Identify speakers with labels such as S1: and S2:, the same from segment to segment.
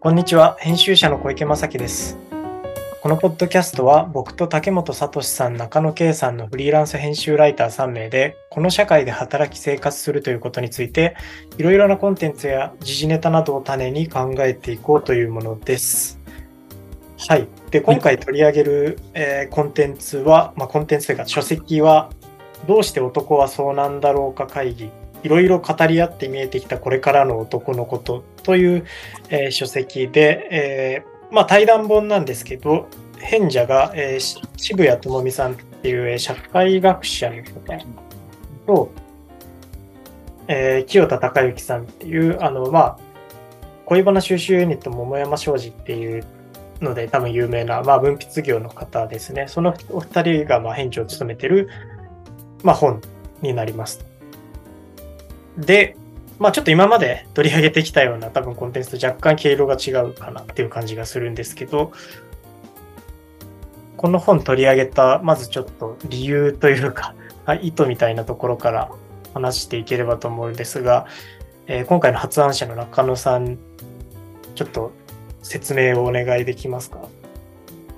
S1: こんにちは、編集者の小池正樹です。このポッドキャストは僕と竹本聡さん、中野圭さんのフリーランス編集ライター3名で、この社会で働き生活するということについて、いろいろなコンテンツや時事ネタなどを種に考えていこうというものです。はい。で、今回取り上げる、えーコンテンツは、まあ、コンテンツというか書籍は、どうして男はそうなんだろうか会議いろいろ語り合って見えてきたこれからの男のことという、えー書籍で、えーまあ、対談本なんですけど編者が、えー渋谷智美さんっていう、え社会学者の方と、え清田孝之さんっていうあの、まあ、恋バナ収集ユニット桃山商事っていうので多分有名な、まあ、文筆業の方ですねそのお二人が、まあ、編長を務めてる、まあ、本になります。で、まあちょっと今まで取り上げてきたような多分コンテンツと若干毛色が違うかなっていう感じがするんですけど、この本取り上げた、まずちょっと理由というか、意図みたいなところから話していければと思うんですが、えー今回の発案者の中野さん、ちょっと説明をお願いできますか？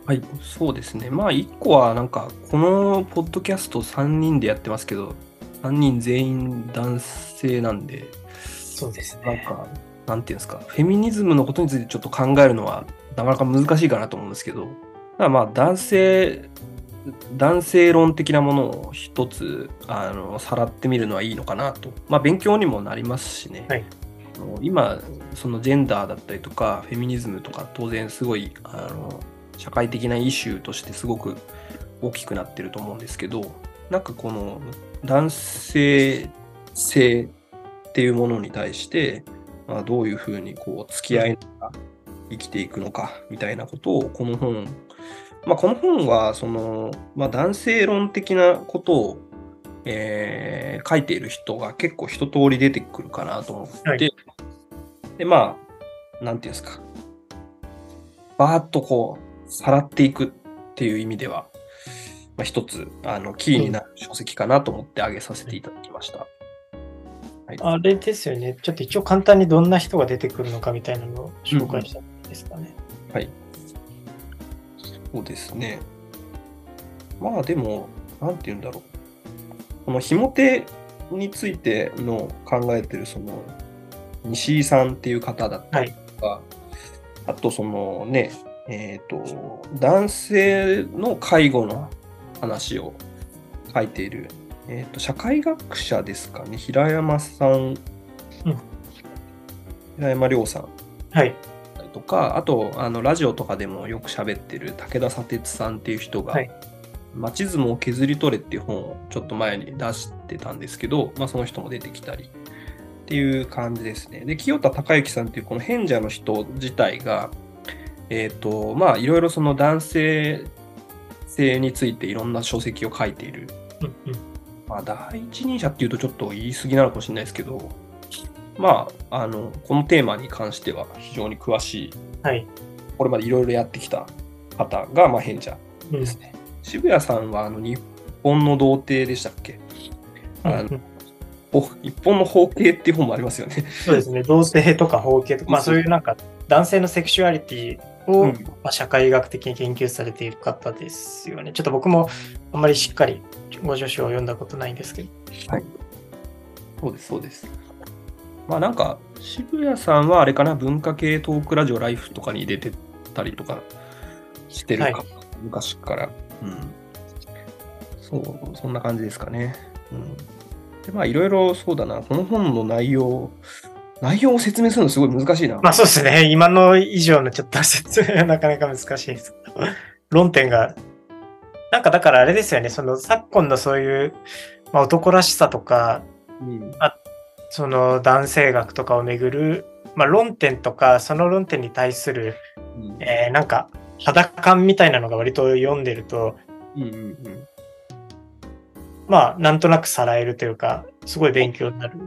S2: はい、そうですね。まあ、一個は、なんか、このポッドキャスト3人でやってますけど、3人全員男性なんで、
S1: そうです
S2: なんか、なんていうんですか、フェミニズムのことについてちょっと考えるのは、なかなか難しいかなと思うんですけど、ただまあ、男性、男性論的なものを一つ、あの、さらってみるのはいいのかなと。まあ、勉強にもなりますしね。
S1: はい
S2: 今、そのジェンダーだったりとか、フェミニズムとか、当然すごい、あの、社会的なイシューとしてすごく大きくなってると思うんですけど、なんかこの男性性っていうものに対して、まあ、どういうふうにこう付き合いながら生きていくのかみたいなことをこの本、まあ、この本はその、まあ、男性論的なことを、えー書いている人が結構一通り出てくるかなと思って、
S1: はい
S2: でまあなんていうんですかバーッとこうさらっていくっていう意味では、まあ、一つあのキーになる書籍かなと思って挙げさせていただきました。はい、
S1: あれですよね。ちょっと一応簡単にどんな人が出てくるのかみたいなのを紹介したんですかね。
S2: はい。そうですね。まあでも、なんて言うんだろう。このひも手についての考えてるその西井さんっていう方だったりとか、あとそのね、えっ、と、男性の介護の話を書いている、えっ、と、社会学者ですかね、平山さん、平山亮さん。
S1: はい。
S2: とか、あと、あの、ラジオとかでもよく喋ってる武田砂鉄さんっていう人が、
S1: はい
S2: 街相撲を削り取れっていう本をちょっと前に出してたんですけど、まあ、その人も出てきたりっていう感じですね。で、清田孝之さんっていうこの変者の人自体が、えっ、と、まあ、いろいろその男性性についていろんな書籍を書いている
S1: うんうん
S2: まあ、第一人者っていうとちょっと言い過ぎなのかもしれないですけど、まあ、あの、このテーマに関しては非常に詳しい、
S1: はい。
S2: これまでいろいろやってきた方が、まあ、変者
S1: うん
S2: ですね。渋谷さんは、あの、日本の童貞でしたっけ？あの
S1: うん
S2: お日本の包茎っていう本もありますよね。
S1: そうですね。同性とか包茎とか、まあそういうなんか男性のセクシュアリティを、
S2: うん
S1: まあ、社会学的に研究されている方ですよね。ちょっと僕もあんまりしっかりご助手を読んだことないんですけど。
S2: そうです、そうです。まあなんか、渋谷さんはあれかな、文化系トークラジオライフとかに出てたりとかしてるか、
S1: はい
S2: 昔から。うん。そう、そんな感じですかね。うん。で、まあいろいろそうだな、この本の内容、内容を説明するのすごい難しいな。
S1: まあそうですね。今の以上のちょっと説明はなかなか難しいです。論点が、なんかだからあれですよね。その昨今のそういう、まあ、男らしさとか、
S2: うん。
S1: その男性学とかをめぐる、まあ、論点とか、その論点に対する、
S2: うん。
S1: えーなんか肌感みたいなのが割と読んでると、
S2: うんうんうん。
S1: まあなんとなくさらえるというか、すごい勉強になる。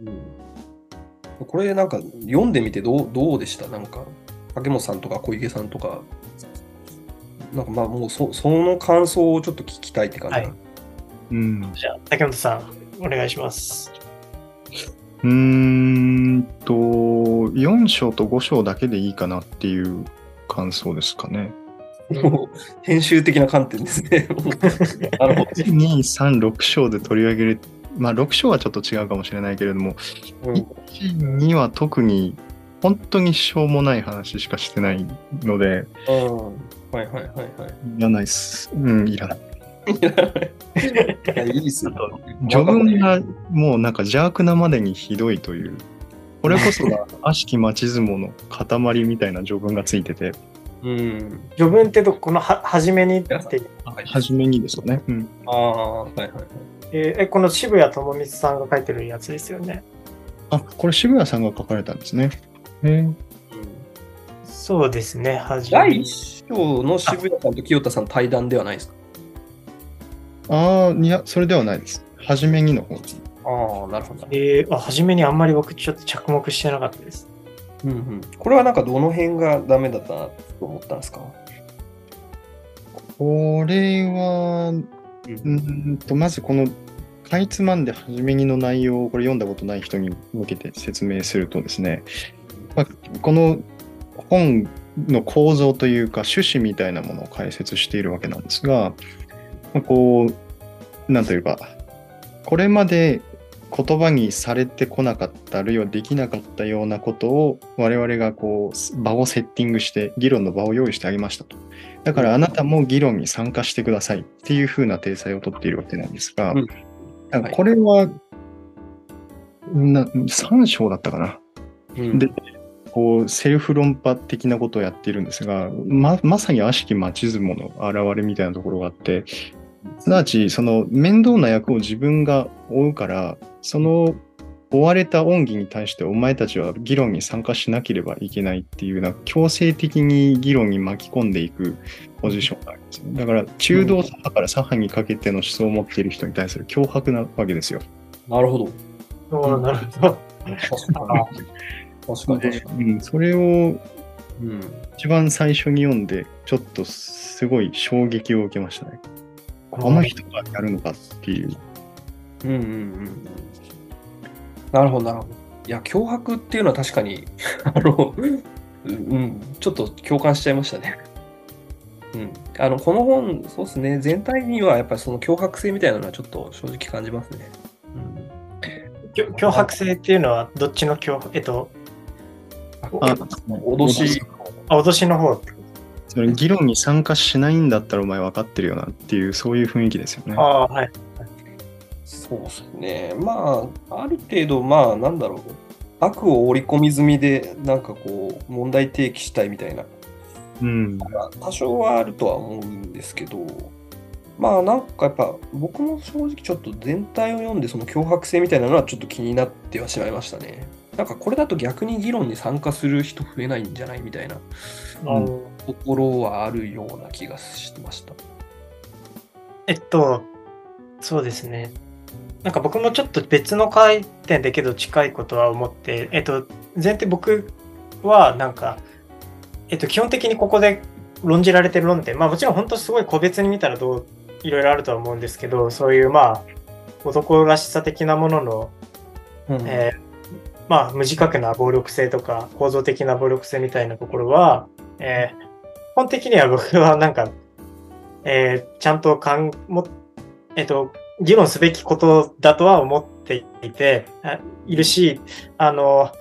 S2: うん。これなんか読んでみてどうどうでした？なんか竹本さんとか小池さんとかなんかまあもうそその感想をちょっと聞きたいって感じ、
S1: はい
S3: うん、
S1: じゃあ、竹本さん、お願いします。
S3: うーんと、4章と5章だけでいいかなっていう感想ですかね。
S2: 編集的な観点ですね。なるほど。
S3: 2、3、6章で取り上げる、まあ6章はちょっと違うかもしれないけれども、
S2: うん
S3: 1、2は特に本当にしょうもない話しかしてないので、
S2: うんはいはいはいはい。
S3: いらないっす。うん、いらない。
S2: いやいいっすよ。
S3: 序文がもうなんか邪悪なまでにひどいという、これこそが悪しき町相撲の塊みたいな序文がついてて、
S2: うん。
S1: 序文ってどこのは初めにって、
S3: 初めにですよね。うん。
S2: ああ、はいはいはい。
S1: えーえこの渋谷智光さんが書いてるやつですよね。
S3: あ、これ渋谷さんが書かれたんですね。へえ。
S1: そうですね、初
S2: 第
S1: め
S2: 一章の渋谷さんと清田さん対談ではないですか？
S3: ああ、いや、それではないです。初めにの方です。
S2: ああ、なるほど。
S1: えーあ初めにあんまり僕ちょっと着目してなかったです。
S2: うんうん、これはなんかどの辺がダメだったなと思ったんですか、
S3: これは、
S2: う
S3: んと、まずこの、かいつまんで初めにの内容をこれ読んだことない人に向けて説明するとですね、まあ、この本の構造というか趣旨みたいなものを解説しているわけなんですが、まあ、こう、なんというか、これまで言葉にされてこなかった、あるいはできなかったようなことを我々がこう場をセッティングして、議論の場を用意してあげましたと。だからあなたも議論に参加してくださいっていう風な体裁をとっているわけなんですが、
S2: うん
S3: なんかこれは、な3章だったかな。
S2: うん
S3: でこうセルフ論破的なことをやっているんですが、ままさに悪しき町相撲の現れみたいなところがあって、すなわちその面倒な役を自分が負うから、その追われた恩義に対してお前たちは議論に参加しなければいけないっていうような強制的に議論に巻き込んでいくポジションがあるんですね。だから中道左派から左派にかけての思想を持っている人に対する脅迫なわけですよ。
S2: なるほど。
S1: そうなるほど。
S2: 確かに。確かに確か
S3: うん、それを
S2: に。うん
S3: 一番最初に読んで、ちょっとすごい衝撃を受けましたね。この人がやるのかっていう。
S2: うんうんうんうん。なるほど、なるほど。いや、脅迫っていうのは確かに、あの、うん、ちょっと共感しちゃいましたね。うん。あの、この本、そうですね、全体にはやっぱりその脅迫性みたいなのはちょっと正直感じますね。
S1: きょ脅迫性っていうのはどっちの脅迫えっと、
S2: うん。
S3: あ
S2: 脅し、
S1: あ脅しの方ってこ
S3: それ議論に参加しないんだったらお前分かってるよなっていう、そういう雰囲気ですよね
S1: と。。ああ、はい。
S2: そうですね。まあ、ある程度、まあ、なんだろう。悪を織り込み済みで、なんかこう、問題提起したいみたいな
S3: うん。
S2: 多少はあるとは思うんですけど、まあなんかやっぱ僕も正直ちょっと全体を読んでその脅迫性みたいなのはちょっと気になってはしまいましたね。なんかこれだと逆に議論に参加する人増えないんじゃないみたいな
S3: うん
S2: ところはあるような気がしてました。
S1: えっと、そうですね。なんか僕もちょっと別の回点だけど近いことは思って、えっと、前提僕はなんか、えっと、基本的にここで論じられてる論点、まあもちろん本当すごい個別に見たらどう、いろいろあるとは思うんですけど、そういうまあ、男らしさ的なものの、
S2: うん
S1: えーまあ無自覚な暴力性とか構造的な暴力性みたいなところは、えー本的には僕はなんか、えーちゃんとかんも、えっ、と、議論すべきことだとは思っていて、いるし、あの、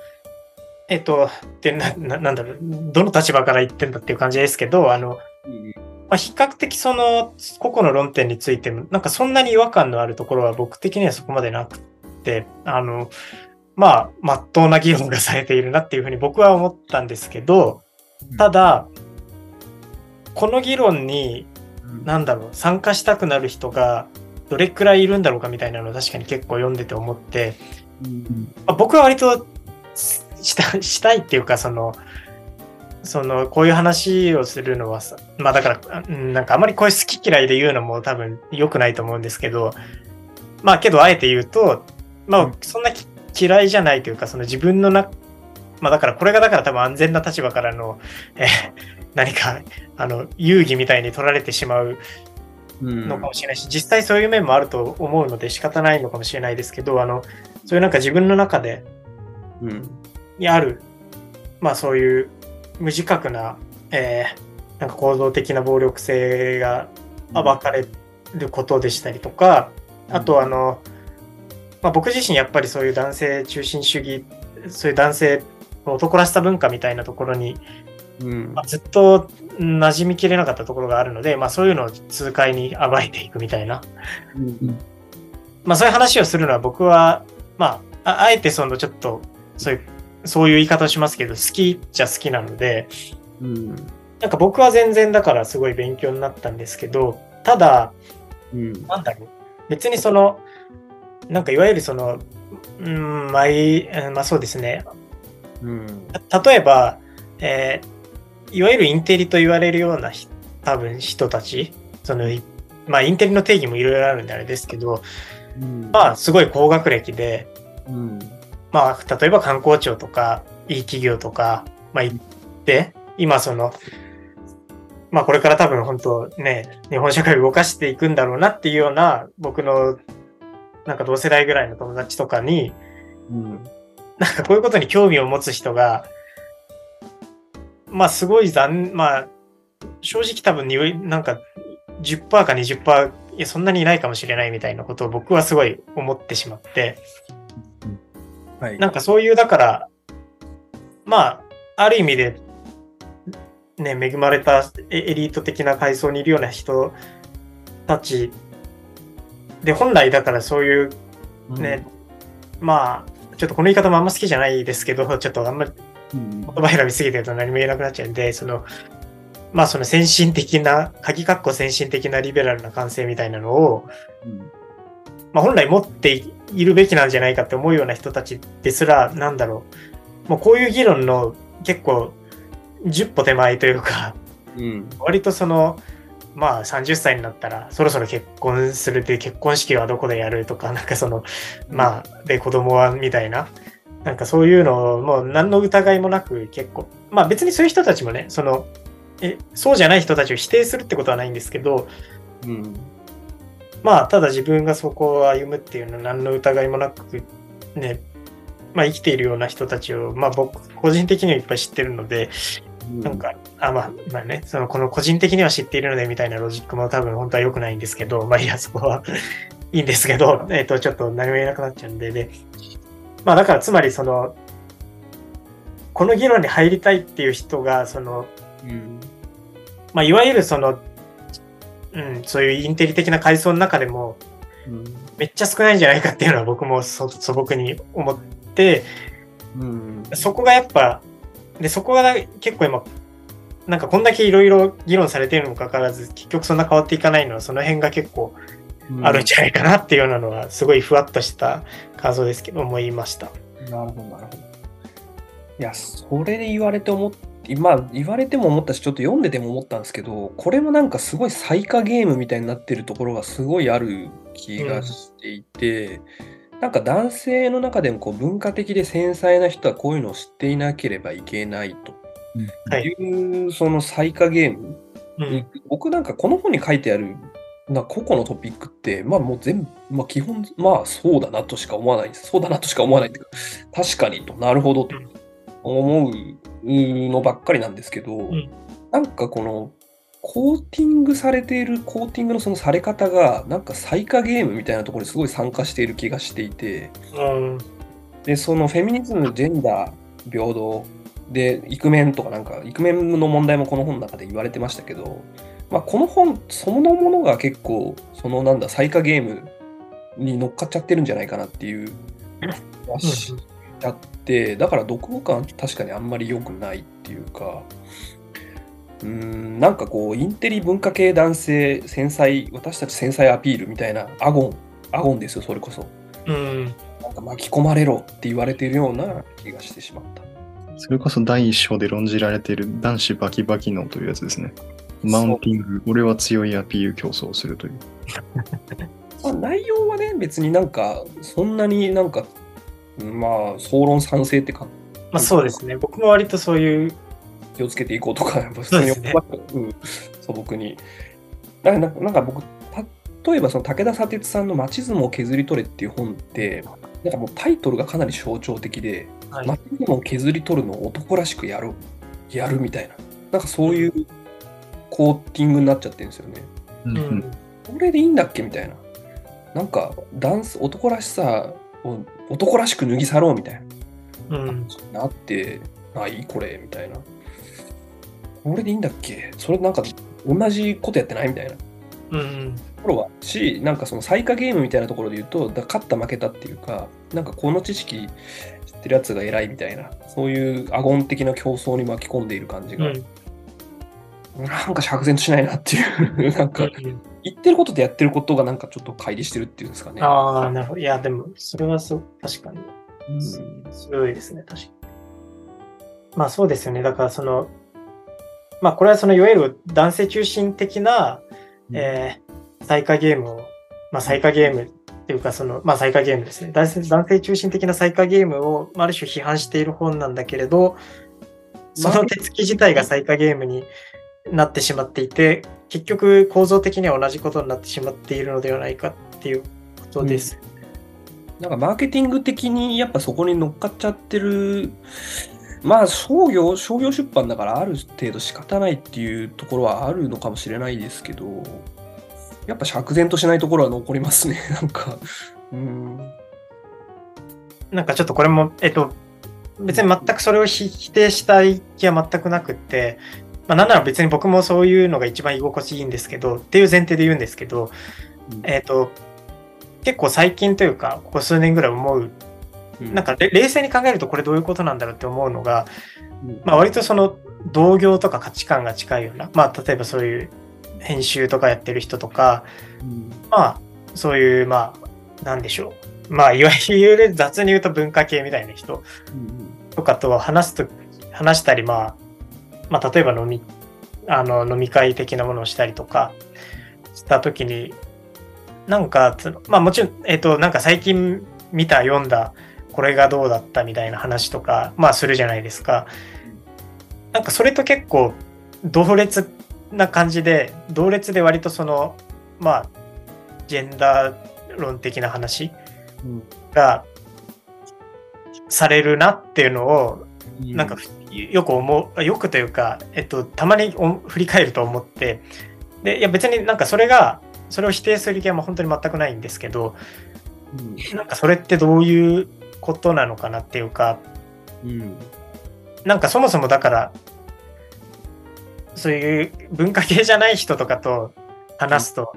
S1: えっ、と、でな、なんだろう、どの立場から言ってんだっていう感じですけど、あの、まあ、比較的その個々の論点についても、なんかそんなに違和感のあるところは僕的にはそこまでなくて、あの、まあ、まっとうな議論がされているなっていうふうに僕は思ったんですけど、ただ、この議論に、なんだろう、参加したくなる人がどれくらいいるんだろうかみたいなのを確かに結構読んでて思って、まあ僕は割としした したいっていうか、その、その、こういう話をするのはさ、まあだから、うんなんかあまりこういう好き嫌いで言うのも多分良くないと思うんですけど、まあけどあえて言うと、まあそんなき嫌いじゃないというか、その自分のな、まあだからこれがだから多分安全な立場からの、えー何か、あの、遊戯みたいに取られてしまう
S2: うん
S1: のかもしれないし、実際そういう面もあると思うので仕方ないのかもしれないですけど、あの、そういうなんか自分の中で
S2: うん。
S1: にある、まあそういう無自覚な、えーなんか行動的な暴力性が暴かれることでしたりとか、あとあの、まあ、僕自身やっぱりそういう男性中心主義、そういう男性男らしさ文化みたいなところに、
S2: うん
S1: まあ、ずっと馴染みきれなかったところがあるので、まあそういうのを痛快に暴いていくみたいな、まあそういう話をするのは僕は、まあ、ああえてそのちょっと、そういう、そういう言い方をしますけど、好きっちゃ好きなので、
S2: うん。
S1: なんか僕は全然だからすごい勉強になったんですけど、ただ、
S2: うん。
S1: なんだろう、別にその、なんかいわゆるその、うん、まあまあそうですね。
S2: うん。
S1: た例えば、えーいわゆるインテリと言われるようなひ多分人たち、その、いまあインテリの定義もいろいろあるんであれですけど、まあすごい高学歴で、
S2: うん。
S1: まあ例えば観光庁とか、いい企業とか、まあ行って、今その、まあこれから多分本当ね、日本社会を動かしていくんだろうなっていうような、僕のなんか同世代ぐらいの友達とかに、
S2: うん。
S1: なんかこういうことに興味を持つ人が、まあすごい残、まあ正直多分になんか10%か20%、いやそんなにいないかもしれないみたいなことを僕はすごい思ってしまって、
S2: はい。
S1: なんかそういう、だから、まあ、ある意味で、ね、恵まれたエエリート的な階層にいるような人たちで、本来だからそういうね、まあ、ちょっとこの言い方もあんま好きじゃないですけど、ちょっとあんまり
S2: うん。
S1: 言葉選びすぎてると何も言えなくなっちゃうんで、その、まあその先進的な、鍵括弧先進的なリベラルな感性みたいなのを、
S2: うん。
S1: まあ、本来持っているべきなんじゃないかって思うような人たちですら、なんだろう、もうこういう議論の結構10歩手前というか、
S2: うん。
S1: 割とその、まあ30歳になったらそろそろ結婚するって結婚式はどこでやるとか、なんかその、まあ、で子供はみたいな、なんかそういうのをもう何の疑いもなく結構、まあ別にそういう人たちもね、その、えそうじゃない人たちを否定するってことはないんですけど、
S2: うん。
S1: まあ、ただ自分がそこを歩むっていうのは何の疑いもなく、ね、まあ生きているような人たちを、まあ僕、個人的にはいっぱい知ってるので、なんか、あ、まあ、まあね、その、この個人的には知っているのでみたいなロジックも多分本当は良くないんですけど、まあいや、そこは いいんですけど、えっ、と、ちょっと何も言えなくなっちゃうんで、で、まあだからつまりその、この議論に入りたいっていう人が、その、
S2: うん。
S1: まあいわゆるその、うん、そういうインテリ的な階層の中でも、
S2: うん。
S1: めっちゃ少ないんじゃないかっていうのは僕もそ素朴に思って、
S2: うん。
S1: そこがやっぱ、で、そこが結構今、なんかこんだけいろいろ議論されているにもかかわらず、結局そんな変わっていかないのは、その辺が結構あるんじゃないかなっていうようなのは、すごいふわっとした感想ですけど、思いました。
S2: なるほど、なるほど。いや、それで言われて思っまあ、言われても思ったし、ちょっと読んでても思ったんですけど、これもなんかすごい彩化ゲームみたいになってるところがすごいある気がしていて、なんか男性の中でもこう文化的で繊細な人はこういうのを知っていなければいけないと。
S1: はい。
S2: いう、その彩化ゲーム。
S1: うん。
S2: 僕なんかこの本に書いてあるな個々のトピックって、まあもう全部、まあ基本、まあそうだなとしか思わない。です。そうだなとしか思わないっていうか、確かにと、なるほどと思うのばっかりなんですけど、
S1: ん。
S2: なんかこの、コーティングされているコーティングのそのされ方が、なんか彩化ゲームみたいなところにすごい参加している気がしていて、
S1: うん。
S2: で、そのフェミニズム、ジェンダー、平等、で、イクメンとかなんか、イクメンの問題もこの本の中で言われてましたけど、まあ、この本そのものが結構、そのなんだ、彩化ゲームに乗っかっちゃってるんじゃないかなっていう気がしちゃって、だから読後感確かにあんまり良くないっていうか、うーん、なんかこう、インテリ文化系男性、繊細、私たち繊細アピールみたいな、アゴン、アゴンですよ、それこそ。
S1: うん。
S2: なんか巻き込まれろって言われているような気がしてしまった。
S3: それこそ第一章で論じられている男子バキバキのというやつですね。マウンティング、俺は強いアピール競争をするという。
S2: まあ、内容はね、別になんか、そんなになんか、まあ、総論賛成ってか、
S1: まあそうですね。僕も割とそういう、
S2: 気をつけていこうとか、やっぱ普通に
S1: そう
S2: ん、素朴に。だからなんかなんか僕、例えばその武田砂鉄さんの「町相撲を削り取れ」っていう本って、なんかもうタイトルがかなり象徴的で、
S1: はい
S2: ま建物を削り取るのを男らしくやる、やるみたいな。なんかそういうコーティングになっちゃってるんですよね。
S3: うん
S2: これでいいんだっけみたいな。なんか、ダンス、男らしさを男らしく脱ぎ去ろうみたいな。
S1: うん。
S2: なってないこれみたいな。これでいいんだっけ？それなんか同じことやってないみたいなと
S1: うん。
S2: ころはし、なんかその最下ゲームみたいなところで言うと、だ勝った負けたっていうか、なんかこの知識知ってるやつが偉いみたいな、そういうアゴン的な競争に巻き込んでいる感じが、
S1: うん。
S2: なんか釈然としないなっていう、なんか言ってることとやってることがなんかちょっと乖離してるっていうんですかね。
S1: ああ、なるほど。いや、でも、それはそう、確かに。
S2: うん
S1: 強いですね、確かに。まあそうですよね。だからその、まあこれはそのいわゆる男性中心的な、えー、最下ゲームを、まあ最下ゲームっていうかその、まあ最下ゲームですね。男性男性中心的な最下ゲームを、まあ、ある種批判している本なんだけれど、その手つき自体が最下ゲームになってしまっていて、結局構造的には同じことになってしまっているのではないかっていうことです。
S2: なんかマーケティング的にやっぱそこに乗っかっちゃってる、まあ商業、商業出版だからある程度仕方ないっていうところはあるのかもしれないですけど、やっぱ釈然としないところは残りますね、なんか。うん。
S1: なんかちょっとこれも、えっと、別に全くそれを否否定したい気は全くなくって、まあ、なんなら別に僕もそういうのが一番居心地いいんですけど、っていう前提で言うんですけど、
S2: うん
S1: えっと、結構最近というか、ここ数年ぐらい思う、なんかれ冷静に考えるとこれどういうことなんだろうって思うのが、
S2: うん、
S1: まあ割とその同業とか価値観が近いような、まあ例えばそういう編集とかやってる人とか、
S2: うん。
S1: まあそういう、まあ、なんでしょう。まあいわゆる雑に言うと文化系みたいな人とかと話すと、話したり、まあ、まあ、例えば飲み、あの、飲み会的なものをしたりとか、したときに、なんか、つまあもちろん、えっ、と、なんか最近見た、読んだ、これがどうだったみたいな話とか、まあするじゃないですか。なんかそれと結構、同列な感じで、同列で割とその、まあ、ジェンダー論的な話
S2: うん。
S1: がされるなっていうのをなんかふよく思うよくというか、えっと、たまにお振り返ると思って。でいや別になんかそれがそれを否定する気は本当に全くないんですけど
S2: うん。
S1: なんかそれってどういうことなのかなっていうか
S2: うん。
S1: なんかそもそもだからそういう文化系じゃない人とかと話すと、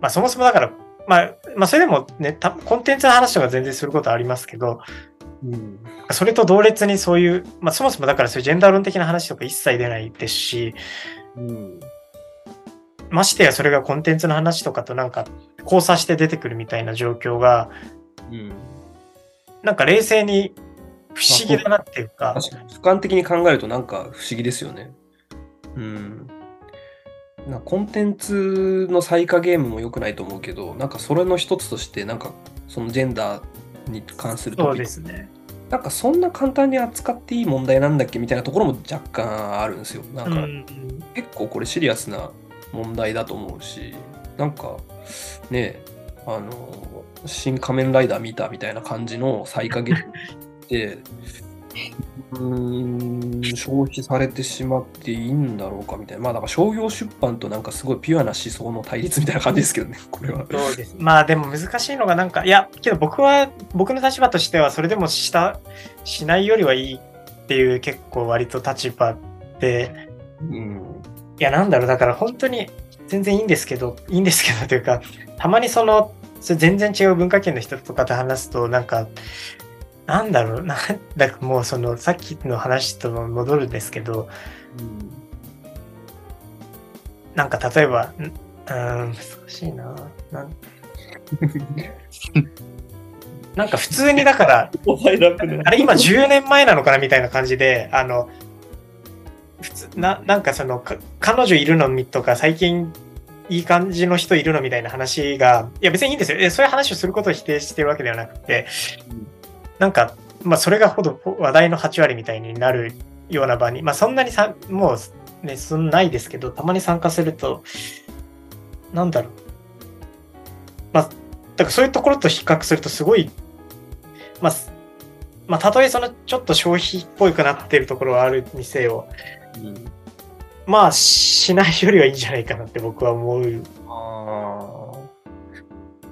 S1: まあそもそもだから、まあ、まあそれでもねたコンテンツの話とか全然することありますけど
S2: うん。
S1: それと同列にそういう、まあそもそもだからそういうジェンダー論的な話とか一切出ないですし、
S2: うん。
S1: ましてやそれがコンテンツの話とかとなんか交差して出てくるみたいな状況が、
S2: うん
S1: なんか冷静に不思議だなっていうか、
S2: 確かに俯瞰的に考えるとなんか不思議ですよね。うん。なんかコンテンツの最下ゲームも良くないと思うけど、なんかそれの一つとして、なんかそのジェンダーに関する
S1: そうですね。
S2: なんかそんな簡単に扱っていい問題なんだっけみたいなところも若干あるんですよ。なんか
S1: うん
S2: 結構これシリアスな問題だと思うし、なんかねあの、新仮面ライダー見たみたいな感じの最下ゲームって、うーん、消費されてしまっていいんだろうかみたいな。まあだから商業出版となんかすごいピュアな思想の対立みたいな感じですけどね、これは。
S1: そうです。まあでも難しいのがなんか、いや、けど僕は、僕の立場としてはそれでもした、しないよりはいいっていう結構割と立場で、
S2: うん。
S1: いやなんだろう、だから本当に全然いいんですけど、いいんですけどというか、たまにその、それ全然違う文化圏の人とかと話すと、なんか、なんだろうな、だからもうそのさっきの話と戻るんですけど、なんか例えば、んうーん、難しいな。なん なんか普通にだから、あれ今10年前なのかなみたいな感じで、あの、普通、な、なんかその、か彼女いるのみとか、最近いい感じの人いるのみたいな話が、いや別にいいんですよ。そういう話をすることを否定してるわけではなくて、なんか、まあそれがほど話題の8割みたいになるような場に、まあそんなにさ、もうね、そんないですけど、たまに参加すると、なんだろう。まあ、だからそういうところと比較するとすごい、まあ、まあ、たとえそのちょっと消費っぽくなってるところはあるにせよ、
S2: うん、
S1: まあ、しないよりはいいんじゃないかなって僕は思う。
S2: あ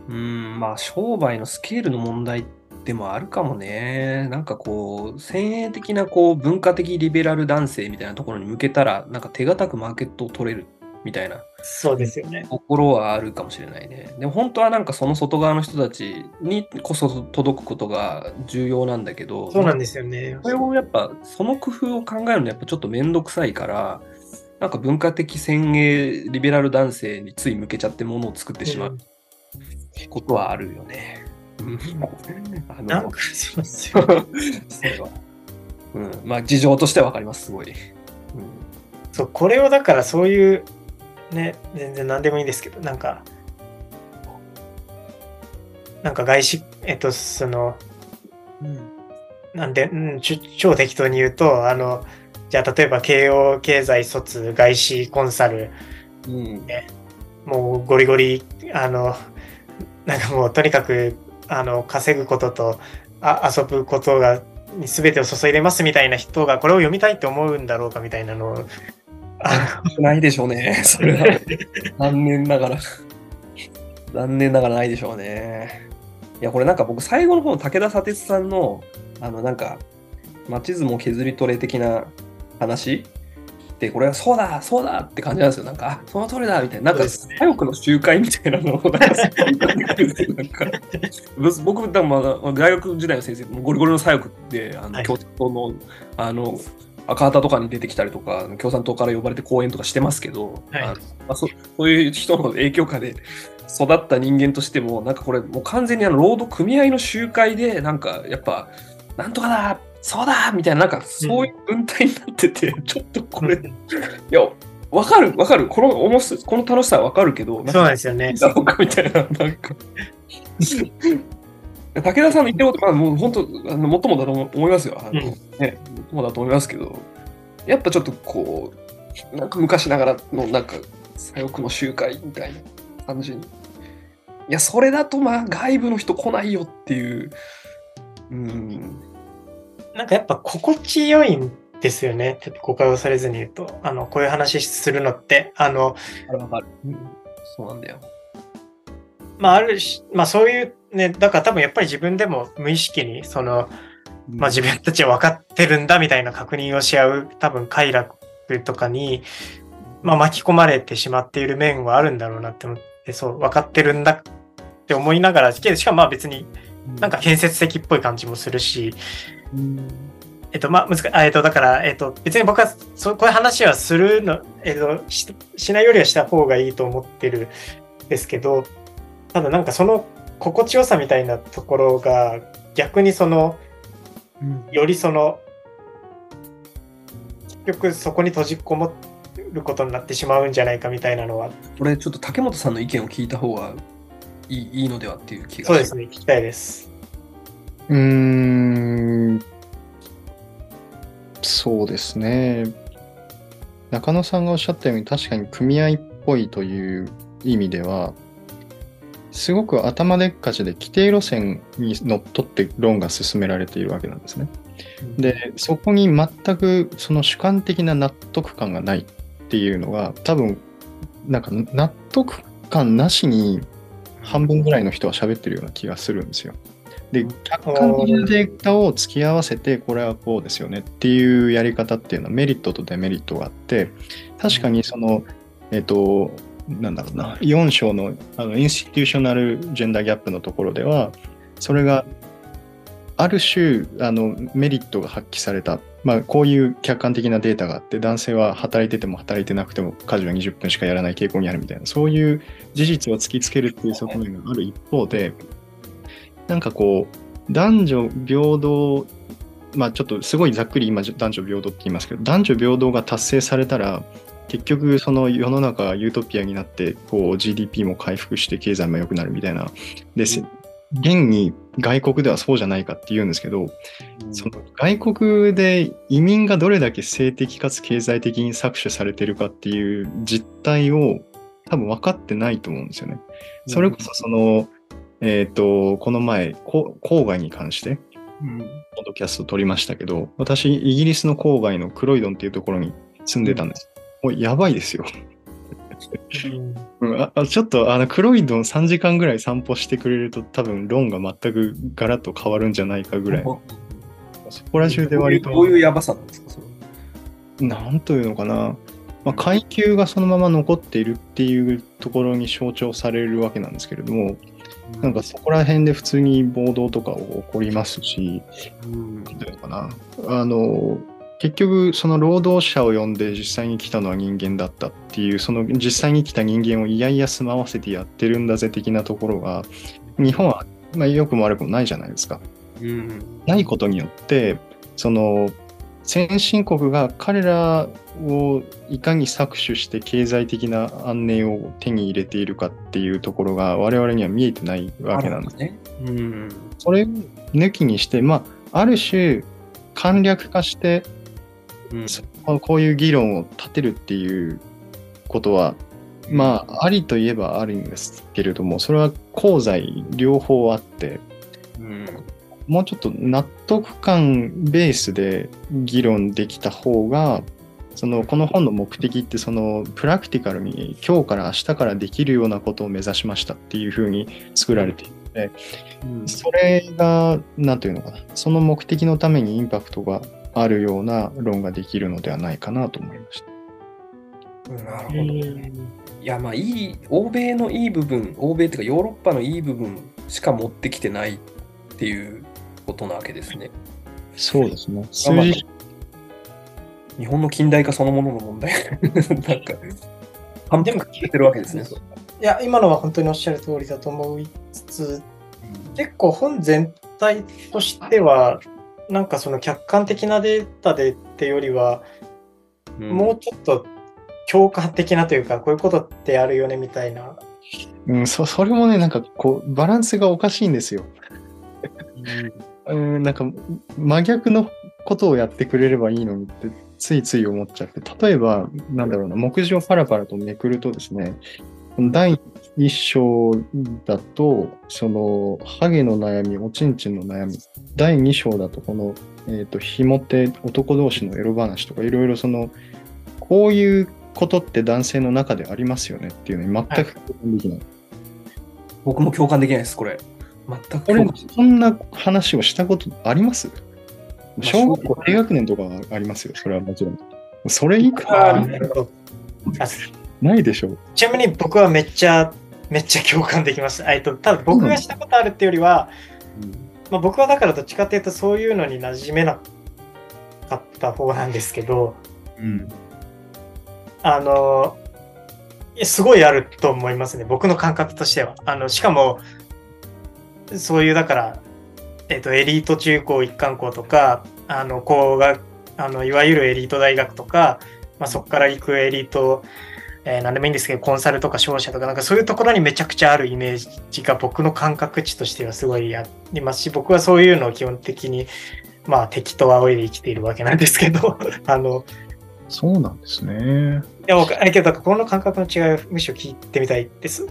S2: ーうん、まあ商売のスケールの問題でもあるかもね。なんかこう、先鋭的なこう文化的リベラル男性みたいなところに向けたら、なんか手堅くマーケットを取れるみたいな
S1: そうですよね。
S2: ところはあるかもしれないね。でも本当はなんかその外側の人たちにこそ届くことが重要なんだけど、
S1: そうなんですよね。
S2: それをやっぱその工夫を考えるのやっぱちょっとめんどくさいから、なんか文化的先鋭リベラル男性につい向けちゃってものを作ってしまうことはあるよね。うんあの
S1: なんかそうですよ。
S2: それはうん、まあ事情としてはわかります、すごい。うん
S1: そう、これをだからそういう、ね、全然何でもいいんですけど、なんか、なんか外資、えっと、その、なんで、うん、ちょ超適当に言うと、あの、じゃあ例えば慶応経済卒外資コンサル、
S2: うん
S1: もうゴリゴリ、あの、なんかもうとにかく、あの、稼ぐこととあ遊ぶことが、に全てを注いでますみたいな人がこれを読みたいって思うんだろうかみたいなのを、あ
S2: ないでしょうね、それは。残念ながら。残念ながらないでしょうね。いや、これなんか僕、最後の方の武田砂鉄さんの、あの、なんか、町相撲削り取れ的な話？で、これはそうだ、そうだって感じなんですよ。なんか、あその通りだみたいな。なんか、左翼の集会みたいなのを、なんか、僕、多分まあ大学時代の先生、ゴリゴリの左翼で、あの、
S1: はい
S2: 共産党の、あの、赤旗とかに出てきたりとか、共産党から呼ばれて講演とかしてますけど、
S1: はい
S2: あのまあ、そそういう人の影響下で育った人間としても、なんかこれ、もう完全にあの労働組合の集会で、なんかやっぱ、なんとかだ、そうだみたいな、なんかそういう文体になってて、ちょっとこれ、いや、わかる、わかる、この面白いこの楽しさはわかるけど、
S1: そうですよね。
S2: だろうかみたいな、なんか。武田さんの言ってること、まあ、もう本当、あの、もっともだと思いますよ。あの
S1: うん
S2: ね、もっともだと思いますけど、やっぱちょっとこう、なんか昔ながらの、なんか、左翼の集会みたいな感じに。いや、それだと、まあ、外部の人来ないよっていう。うん。
S1: なんかやっぱ心地よいんですよね。ちょっと誤解をされずに言うと、あの、こういう話するのって、あの、
S2: る。うんそうなんだよ。
S1: まああるし、まあそういうね、だから多分やっぱり自分でも無意識に、その、まあ自分たちは分かってるんだみたいな確認をし合う多分快楽とかに、まあ巻き込まれてしまっている面はあるんだろうなって思って、そう、分かってるんだって思いながら、しかもまあ別になんか建設的っぽい感じもするし、
S2: うん、
S1: えっと、まあ、難。あえっと、だから、えっと、別に僕は、そう、こういう話はするの、えっと、ししないよりはした方がいいと思ってるんですけど、ただなんかその心地よさみたいなところが、逆にその、
S2: うん
S1: よりその、結局そこに閉じこもることになってしまうんじゃないかみたいなのは、
S2: これちょっと竹本さんの意見を聞いた方がいいいいのではっていう気が
S1: そうですね、聞きたいです。
S3: うーん、そうですね。中野さんがおっしゃったように、確かに組合っぽいという意味では、すごく頭でっかちで規定路線にのっとって論が進められているわけなんですね。で、そこに全くその主観的な納得感がないっていうのが、多分、なんか納得感なしに半分ぐらいの人は喋ってるような気がするんですよ。で、客観的なデータを突き合わせて、これはこうですよねっていうやり方っていうのはメリットとデメリットがあって、確かにその、えっ、と、なんだろうな、4章のあのインスティテューショナルジェンダーギャップのところでは、それがある種あのメリットが発揮された、まあ、こういう客観的なデータがあって男性は働いてても働いてなくても家事は20分しかやらない傾向にあるみたいなそういう事実を突きつけるっていう側面がある一方でなんかこう男女平等まあちょっとすごいざっくり今男女平等って言いますけど男女平等が達成されたら結局その世の中がユートピアになってこう GDP も回復して経済も良くなるみたいな。です。現に外国ではそうじゃないかって言うんですけど、その外国で移民がどれだけ性的かつ経済的に搾取されてるかっていう実態を多分分かってないと思うんですよね。それこそその、えっ、と、この前、こ郊外に関して、
S2: うん。
S3: ポッドキャスト撮りましたけど、私、イギリスの郊外のクロイドンっていうところに住んでたんです。もうやばいですよ。うんああちょっとあのクロイドン3時間ぐらい散歩してくれると多分論が全くガラッと変わるんじゃないかぐらい。そこら中で割と、
S2: どういうやばさなんですか、それ
S3: なんというのかな、まあ、階級がそのまま残っているっていうところに象徴されるわけなんですけれども、なんかそこら辺で普通に暴動とか起こりますし、
S2: うん、
S3: なんていうのかな、あの、結局その労働者を呼んで実際に来たのは人間だったっていう、その実際に来た人間をいやいや住まわせてやってるんだぜ的なところが、日本は、まあ、良くも悪くもないじゃないですか。
S2: うん。
S3: ないことによって、その先進国が彼らをいかに搾取して経済的な安寧を手に入れているかっていうところが我々には見えてないわけなんです。
S2: ね。うん。
S3: それを抜きにして、まあ、ある種簡略化して
S2: うん
S3: そこういう議論を立てるっていうことは、まあ、ありといえばあるんですけれども、それは功罪両方あって、
S2: うん。
S3: もうちょっと納得感ベースで議論できた方が、そのこの本の目的ってそのプラクティカルに今日から明日からできるようなことを目指しましたっていうふうに作られていて、
S2: うん
S3: それが何というのかなその目的のためにインパクトがあるような論ができるのではないかなと思いました。
S2: なるほどね。いや、まあ、いい、欧米のいい部分、欧米っていうかヨーロッパのいい部分しか持ってきてないっていうことなわけですね。
S3: そうですね。数
S2: まあ
S3: 字
S2: 日本の近代化そのものの問題。なんか、反復されてるわけですね。
S1: いや、今のは本当におっしゃる通りだと思いつつ、結構本全体としては、なんかその客観的なデータでってよりは、
S2: うん
S1: もうちょっと共感的なというか、こういうことってあるよねみたいな。
S3: うん、そそれもね、なんかこう、バランスがおかしいんですよ。うん、うんなんか真逆のことをやってくれればいいのにってついつい思っちゃって、例えば、なんだろうな、目次をパラパラとめくるとですね、第一章だと、その、ハゲの悩み、おちんちんの悩み、第二章だと、この、えっ、と、ひも手、男同士のエロ話とか、いろいろその、こういうことって男性の中でありますよねっていうのに全く共感できない。
S2: 僕も共感できないです、これ。全く
S3: これ
S2: 共感、
S3: そんな話をしたことあります？
S2: あ
S3: 小学校低学年とかはありますよ、それはもちろん。それ以降
S1: あ
S3: は
S1: ーな
S3: いでしょう。
S1: ちなみに僕はめっちゃ、めっちゃ共感できました。えっと、ただ僕がしたことあるっていうよりは、まあ、僕はだからどっちかっていうとそういうのに馴染めなかった方なんですけど、
S3: うん。
S1: あの、すごいあると思いますね。僕の感覚としては。あの、しかも、そういう、だから、えっと、エリート中高一貫校とか、あの、校が、あの、いわゆるエリート大学とか、まあ、そこから行くエリート、えー何でもいいんですけど、コンサルとか商社とか、なんかそういうところにめちゃくちゃあるイメージが僕の感覚値としてはすごいありますし、僕はそういうのを基本的に、まあ、敵と仰いで生きているわけなんですけど、あの、
S3: そうなんですね。
S1: いや、僕、けど、この感覚の違いをむしろ聞いてみたいです。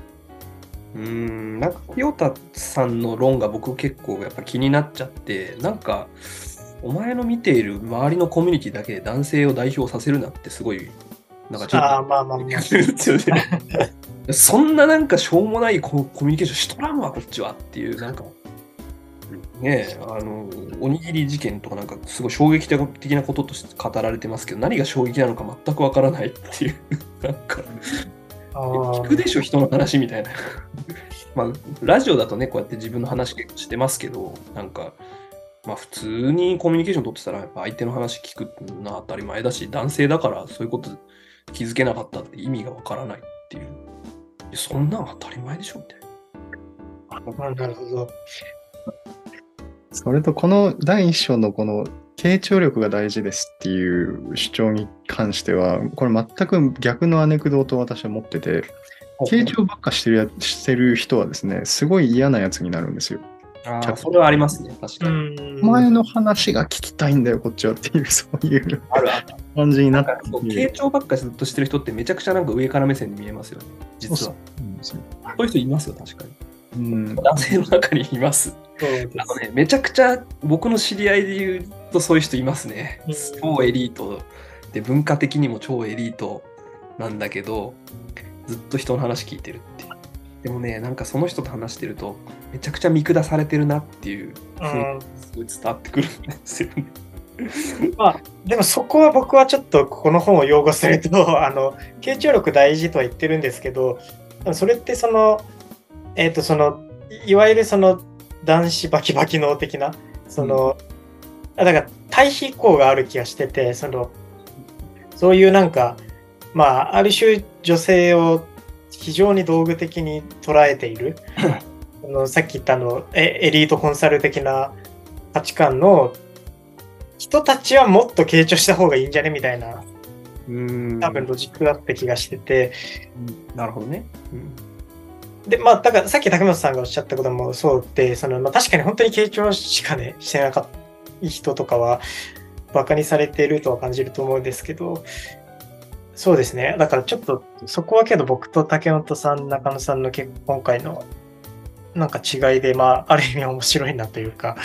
S2: うーん、なんか、清田さんの論が僕結構やっぱ気になっちゃって、なんか、お前の見ている周りのコミュニティだけで男性を代表させるなってすごい、なんかちょっと
S1: ああ、まあまあ。
S2: そんななんかしょうもないココミュニケーションしとらんわ、こっちはっていう、なんか、ねえ、あの、おにぎり事件とかなんかすごい衝撃的なこととして語られてますけど、何が衝撃なのか全くわからないっていう、なんか、聞くでしょ、人の話みたいな。まあ、ラジオだとね、こうやって自分の話結構してますけど、なんか、まあ普通にコミュニケーション取ってたら、やっぱ相手の話聞くのは当たり前だし、男性だからそういうこと気づけなかったって意味がわからないっていう。そんなん当たり前でしょみたいな。
S1: あなるほど。
S3: それと、この第一章のこの、傾聴力が大事ですっていう主張に関しては、これ全く逆のアネクドートを私は持ってて、傾聴ばっかしてるやしてる人はですね、すごい嫌なやつになるんですよ。
S2: あーそれはありますね、確
S1: う
S2: かに。
S1: ん。
S3: お前の話が聞きたいんだよ、こっちはっていう、そういう
S2: あるある。
S3: 感じになってる
S2: 傾聴ばっかりずっとしてる人ってめちゃくちゃなんか上から目線に見えますよね、実は。
S3: そうなんですよ
S2: そういう人いますよ、確かに。
S3: うん。
S2: 男性の中にいます。あのね、めちゃくちゃ僕の知り合いで言うとそういう人いますね
S1: うん。
S2: 超エリートで文化的にも超エリートなんだけどずっと人の話聞いてるっていう。でもね、なんかその人と話してるとめちゃくちゃ見下されてるなっていう雰囲すごい伝わってくるんですよね。
S1: まあ、でもそこは僕はちょっとこの本を擁護すると、あの、傾聴力大事とは言ってるんですけど、それってその、えっ、と、その、いいわゆるその男子バキバキ脳的な、その、あだから対比項がある気がしてて、その、そういうなんか、まあ、ある種女性を非常に道具的に捉えている、あのさっき言ったあのエエリートコンサル的な価値観の人たちはもっと傾聴した方がいいんじゃね？みたいな
S2: うん。
S1: 多分ロジックだった気がしてて、
S2: なるほどね。うん
S1: でまあだからさっき竹本さんがおっしゃったこともそうでその、まあ、確かに本当に傾聴しかねしてなかった人とかはバカにされてるとは感じると思うんですけどそうですね。だからちょっとそこはけど僕と竹本さん中野さんの結今回のなんか違いでまあある意味面白いなというか。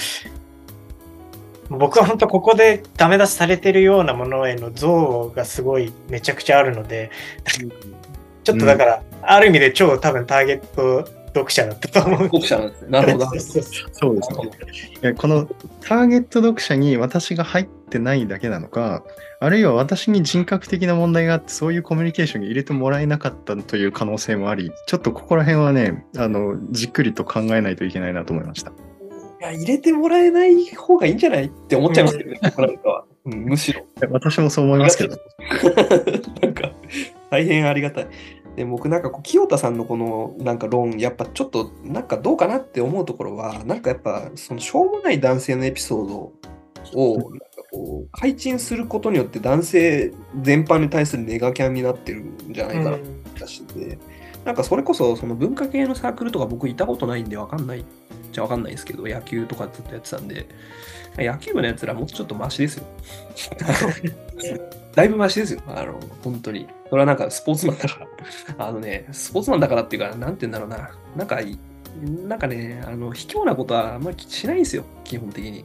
S1: 僕は本当ここでダメ出しされてるようなものへの像がすごいめちゃくちゃあるので。ちょっとだから、ある意味で超多分ターゲット読者だったと思う。
S2: 読者なんですね。なるほど。
S1: そう
S3: ですね。いやこのターゲット読者に私が入ってないだけなのか、あるいは私に人格的な問題があって、そういうコミュニケーションに入れてもらえなかったという可能性もあり、ちょっとここら辺はね、あのじっくりと考えないといけないなと思いました。
S2: いや入れてもらえない方がいいんじゃないって思っちゃいますけどね、なんかは。うん、むしろ。
S3: 私もそう思いますけど。
S2: なんか、大変ありがたい。で僕なんかこう清田さんのこのなんか論やっぱちょっとなんかどうかなって思うところはなんかやっぱそのしょうもない男性のエピソードをなんかこう開陳することによって男性全般に対するネガキャンになってるんじゃないかなったしで、なんかそれこそその文化系のサークルとか僕いたことないんでわかんないじゃわかんないですけど野球とかずっとやってたんで野球部のやつらもうちょっとマシですよ。だいぶマシですよ。あの、本当に。それはなんかスポーツマンだから。あのね、スポーツマンだからっていうか、なんて言うんだろうな。なんかい、なんかね、あの、卑怯なことはあんまりしないんですよ、基本的に。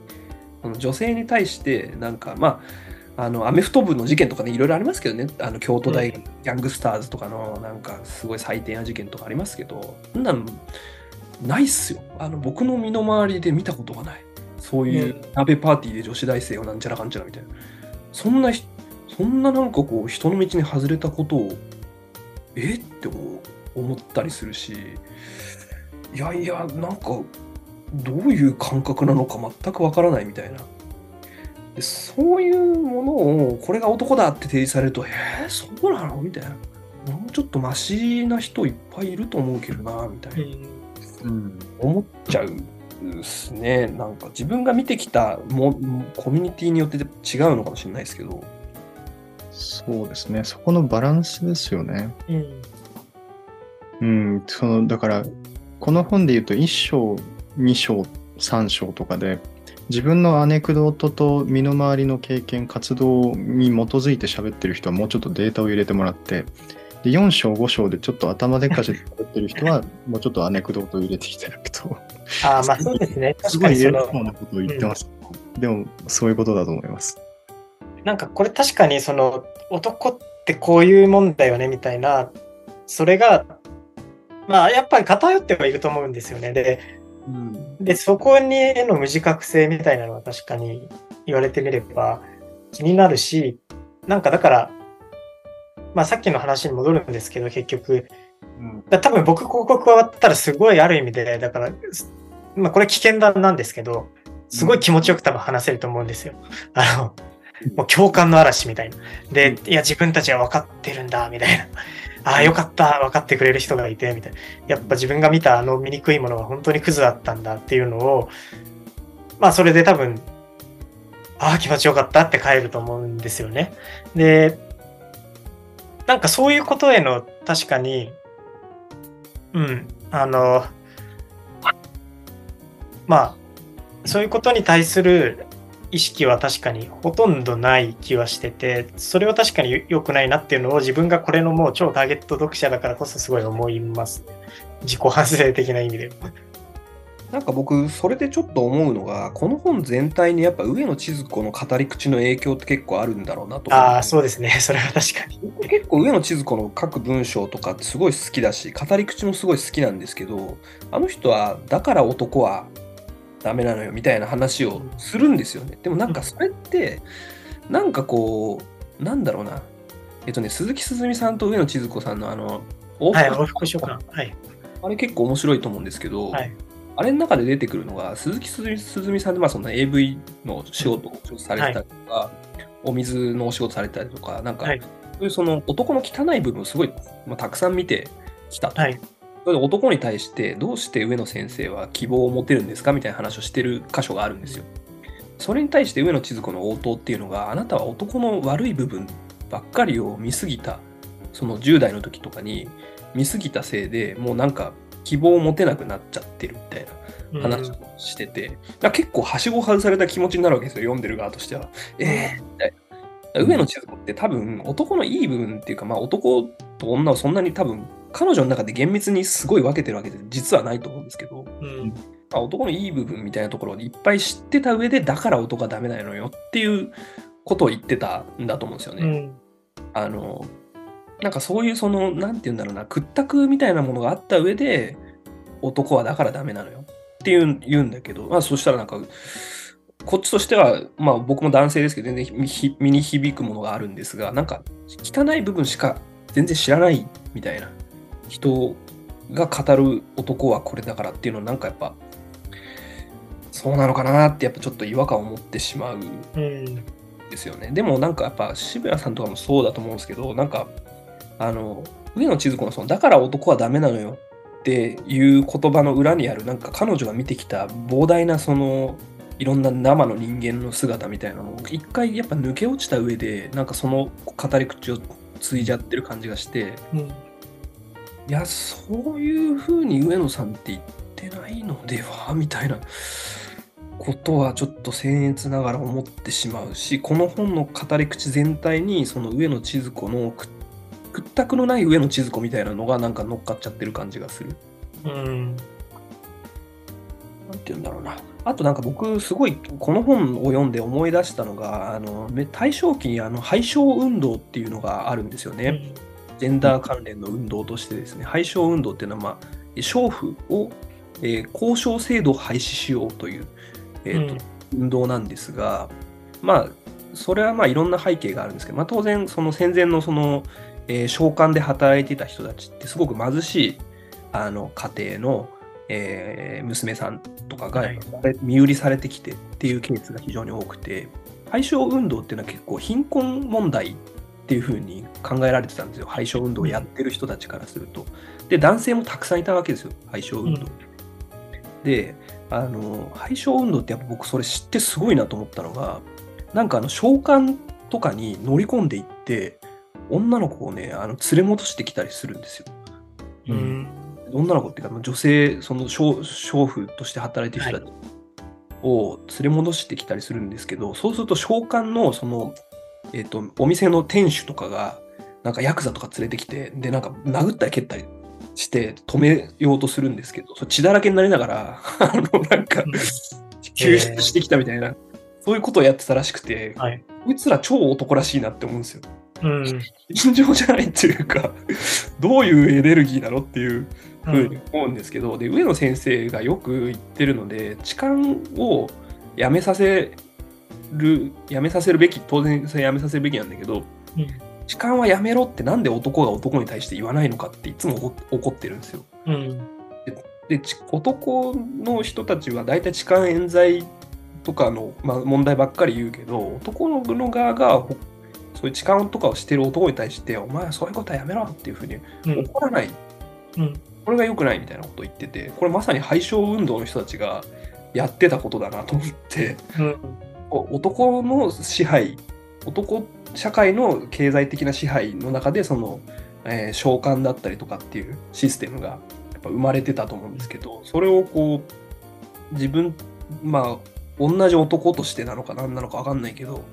S2: 女性に対して、なんか、まあ、あの、アメフト部の事件とかね、いろいろありますけどね、あの、京都大学、ギャングスターズとかの、なんか、すごい採点や事件とかありますけど、そんなの、ないっすよ。あの、僕の身の回りで見たことがない。そういう鍋パーティーで女子大生をなんちゃらかんちゃらみたいな。そんなひ、そんななんかこう、人の道に外れたことを、え？って思ったりするし、いやいや、なんか、どういう感覚なのか全くわからないみたいな。でそういうものを、これが男だって提示されると、え？ー、そうなの？みたいな。もうちょっとマシな人いっぱいいると思うけどな、みたいな。
S3: うん
S2: 思っちゃうですね。なんか自分が見てきたもコミュニティによって違うのかもしれないですけど。
S3: そうですね。そこのバランスですよね。
S1: うん
S3: うん、そのだからこの本で言うと1章2章3章とかで自分のアネクドートと身の回りの経験活動に基づいて喋ってる人はもうちょっとデータを入れてもらってで4章5章でちょっと頭でっかちで喋ってる人は もうちょっとアネクドートを入れていただくと
S1: ああ、まあそうですね。
S3: すごい偉そう
S1: の、
S3: なことを言ってます、でもそういうことだと思います
S1: なんかこれ確かにその、男ってこういうもんだよねみたいな、それが、まあやっぱり偏ってはいると思うんですよね。で、で、そこにへの無自覚性みたいなのは確かに言われてみれば気になるし、なんかだから、まあさっきの話に戻るんですけど、結局、だ多分僕広告終わったらすごいある意味で、だから、すまあこれ危険だなんですけど、すごい気持ちよく多分話せると思うんですよ。あの、もう共感の嵐みたいな。で、いや自分たちは分かってるんだ、みたいな。ああ、よかった、分かってくれる人がいて、みたいな。やっぱ自分が見たあの醜いものは本当にクズだったんだっていうのを、まあそれで多分、ああ、気持ちよかったって帰ると思うんですよね。で、なんかそういうことへの確かに、うん、あの、まあ、そういうことに対する、意識は確かにほとんどない気はしてて、それは確かに良くないなっていうのを自分がこれのもう超ターゲット読者だからこそすごい思います、ね。自己反省的な意味で。
S2: なんか僕、それでちょっと思うのが、この本全体にやっぱ上野千鶴子の語り口の影響って結構あるんだろうなと。
S1: ああ、そうですね。それは確かに。
S2: 結構上野千鶴子の書く文章とかすごい好きだし、語り口もすごい好きなんですけど、あの人は、だから男はダメなのよみたいな話をするんですよね。でもなんかそれって、なんかこう、なんだろうな。えっとね、鈴木すずみさんと上野千鶴子さんのあの、往
S1: はい、
S2: 復
S1: 書簡。はい。
S2: あれ結構面白いと思うんですけど、
S1: はい
S2: あれの中で出てくるのが、鈴木すずみすずみさんで、まあ、その AV の仕事をされてたりとか、お水のお仕事されてたりとか、なんか、
S1: はい
S2: そういうその男の汚い部分をすごい、まあ、たくさん見てきたと。男に対して、どうして上野先生は希望を持てるんですかみたいな話をしてる箇所があるんですよ。それに対して上野千鶴子の応答っていうのが、あなたは男の悪い部分ばっかりを見すぎた、その10代の時とかに見すぎたせいでもうなんか希望を持てなくなっちゃってるみたいな話をしてて、だから結構はしご外された気持ちになるわけですよ、読んでる側としては。えー、みたいな。上野千鶴子って多分男のいい部分っていうか、まあ男と女をそんなに多分彼女の中で厳密にすごい分けてるわけで実はないと思うんですけど、
S1: うん。
S2: まあ、男のいい部分みたいなところをいっぱい知ってた上でだから男はダメなのよっていうことを言ってたんだと思うんですよね。
S1: うん。
S2: あの、なんかそういうその、なんて言うんだろうな、屈託みたいなものがあった上で、男はだからダメなのよって言うん言うんだけど、まあそしたらなんか、こっちとしては、まあ僕も男性ですけど、全然ひ身に響くものがあるんですが、なんか汚い部分しか全然知らないみたいな人が語る男はこれだからっていうのはなんかやっぱ、そうなのかなってやっぱちょっと違和感を持ってしまう
S1: ん。
S2: ですよね。でもなんかやっぱ渋谷さんとかもそうだと思うんですけど、なんか、あの、上野千鶴子のその、だから男はダメなのよっていう言葉の裏にある、なんか彼女が見てきた膨大なその、いろんな生の人間の姿みたいなのを一回やっぱ抜け落ちた上で、なんかその語り口を継いじゃってる感じがして、
S1: うん。
S2: いや、そういうふうに上野さんって言ってないのでは？みたいなことはちょっと僭越ながら思ってしまうし、この本の語り口全体に、その上野千鶴子の屈屈託のない上野千鶴子みたいなのがなんか乗っかっちゃってる感じがする。
S1: うん。
S2: なんて言うんだろうな。あとなんか僕すごいこの本を読んで思い出したのが、あのめ大正期にあの廃娼運動っていうのがあるんですよね。ジェンダー関連の運動としてですね、廃娼運動っていうのは、まあ、娼婦を、えー交渉制度を廃止しようという、えーと運動なんですが、まあ、それはまあいろんな背景があるんですけど、まあ、当然、その戦前のその、えー商館で働いていた人たちって、すごく貧しいあの家庭の、えー娘さんとかが
S1: はい
S2: 身売りされてきてっていうケースが非常に多くて、廃娼運動っていうのは結構貧困問題っていうふうに考えられてたんですよ。廃娼運動をやってる人たちからすると。で、男性もたくさんいたわけですよ、廃娼運動。
S1: うん
S2: で、あの、廃娼運動ってやっぱ僕それ知ってすごいなと思ったのが、なんかあの、召喚とかに乗り込んでいって、女の子をね、あの連れ戻してきたりするんですよ。
S1: うん。
S2: 女の子っていうか、女性、その娼娼婦として働いてる人たちを連れ戻してきたりするんですけど、そうすると召喚のその、えっ、と、お店の店主とかが、なんかヤクザとか連れてきて、で、なんか殴ったり蹴ったりして止めようとするんですけど、それ血だらけになりながら、あの、なんか
S1: うん、
S2: 救出してきたみたいな、そういうことをやってたらしくて、
S1: はい。
S2: こいつら超男らしいなって思うんですよ。
S1: うん。
S2: 尋常じゃないっていうか、どういうエネルギーなのっていうふ
S1: う
S2: うに思うんですけど、で上野先生がよく言ってるので痴漢をやめさせるやめさせるべき当然それやめさせるべきなんだけど
S1: うん
S2: 痴漢はやめろってなんで男が男に対して言わないのかっていつも怒怒ってるんですよ。
S1: うん。
S2: でち男の人たちは大体痴漢冤罪とかの、まあ、問題ばっかり言うけど男の側がほそういう痴漢とかをしてる男に対してお前はそういうことはやめろっていうふうに
S1: うん。
S2: 怒らない
S1: うん。
S2: これが良くないみたいなことを言ってて、これまさに廃娼運動の人たちがやってたことだなと思って、
S1: うん。
S2: お男の支配、男社会の経済的な支配の中で、その、えー召喚だったりとかっていうシステムがやっぱ生まれてたと思うんですけど、それをこう、自分、まあ、同じ男としてなのか何なのか分かんないけど、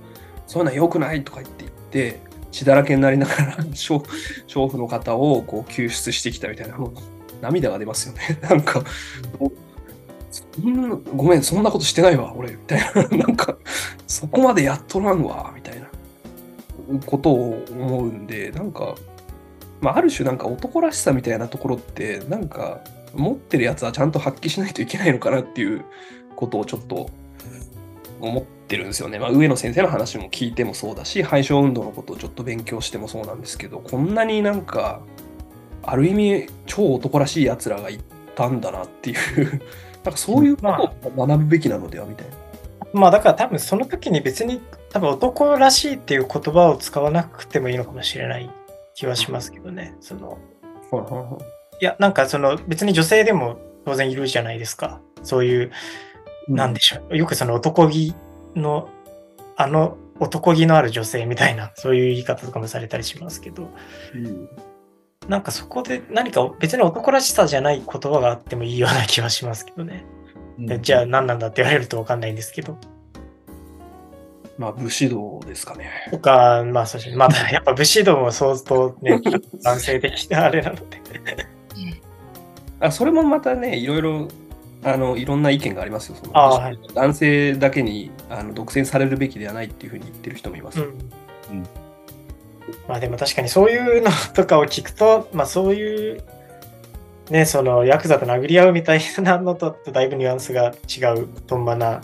S2: そういうのは良くないとか言って言って、血だらけになりながら、娼娼婦の方をこう救出してきたみたいな、もう涙が出ますよね。なんか、んごめん、そんなことしてないわ、俺、みたいな。なんか、そこまでやっとらんわ、みたいなことを思うんで、なんか、まあ、ある種なんか男らしさみたいなところって、なんか、持ってるやつはちゃんと発揮しないといけないのかなっていうことをちょっと思ってるんですよね。まあ、上野先生の話も聞いてもそうだし、敗傷運動のことをちょっと勉強してもそうなんですけど、こんなになんか、ある意味超男らしい奴らがいたんだなっていう、なんかそういうことを学ぶべきなのではみたいな。
S1: まあだから多分その時に別に多分男らしいっていう言葉を使わなくてもいいのかもしれない気はしますけどね。そのいやなんかその別に女性でも当然いるじゃないですか。そういう、なんでしょう。よくその男気のあの男気のある女性みたいなそういう言い方とかもされたりしますけど、
S2: うん
S1: なんかそこで何か別に男らしさじゃない言葉があってもいいような気はしますけどね。でじゃあ何なんだって言われると分かんないんですけど。
S2: まあ、武士道ですかね。
S1: とか、まあそうですね。まだやっぱ武士道も相当ね、男性的なあれなので。
S2: あそれもまたね、いろいろ、あの、いろんな意見がありますよ。その
S1: はい
S2: 男性だけにあの独占されるべきではないっていうふうに言ってる人もいます。
S1: うんまあでも確かにそういうのとかを聞くと、まあそういう、ね、そのヤクザと殴り合うみたいなのとだいぶニュアンスが違う、とんまな、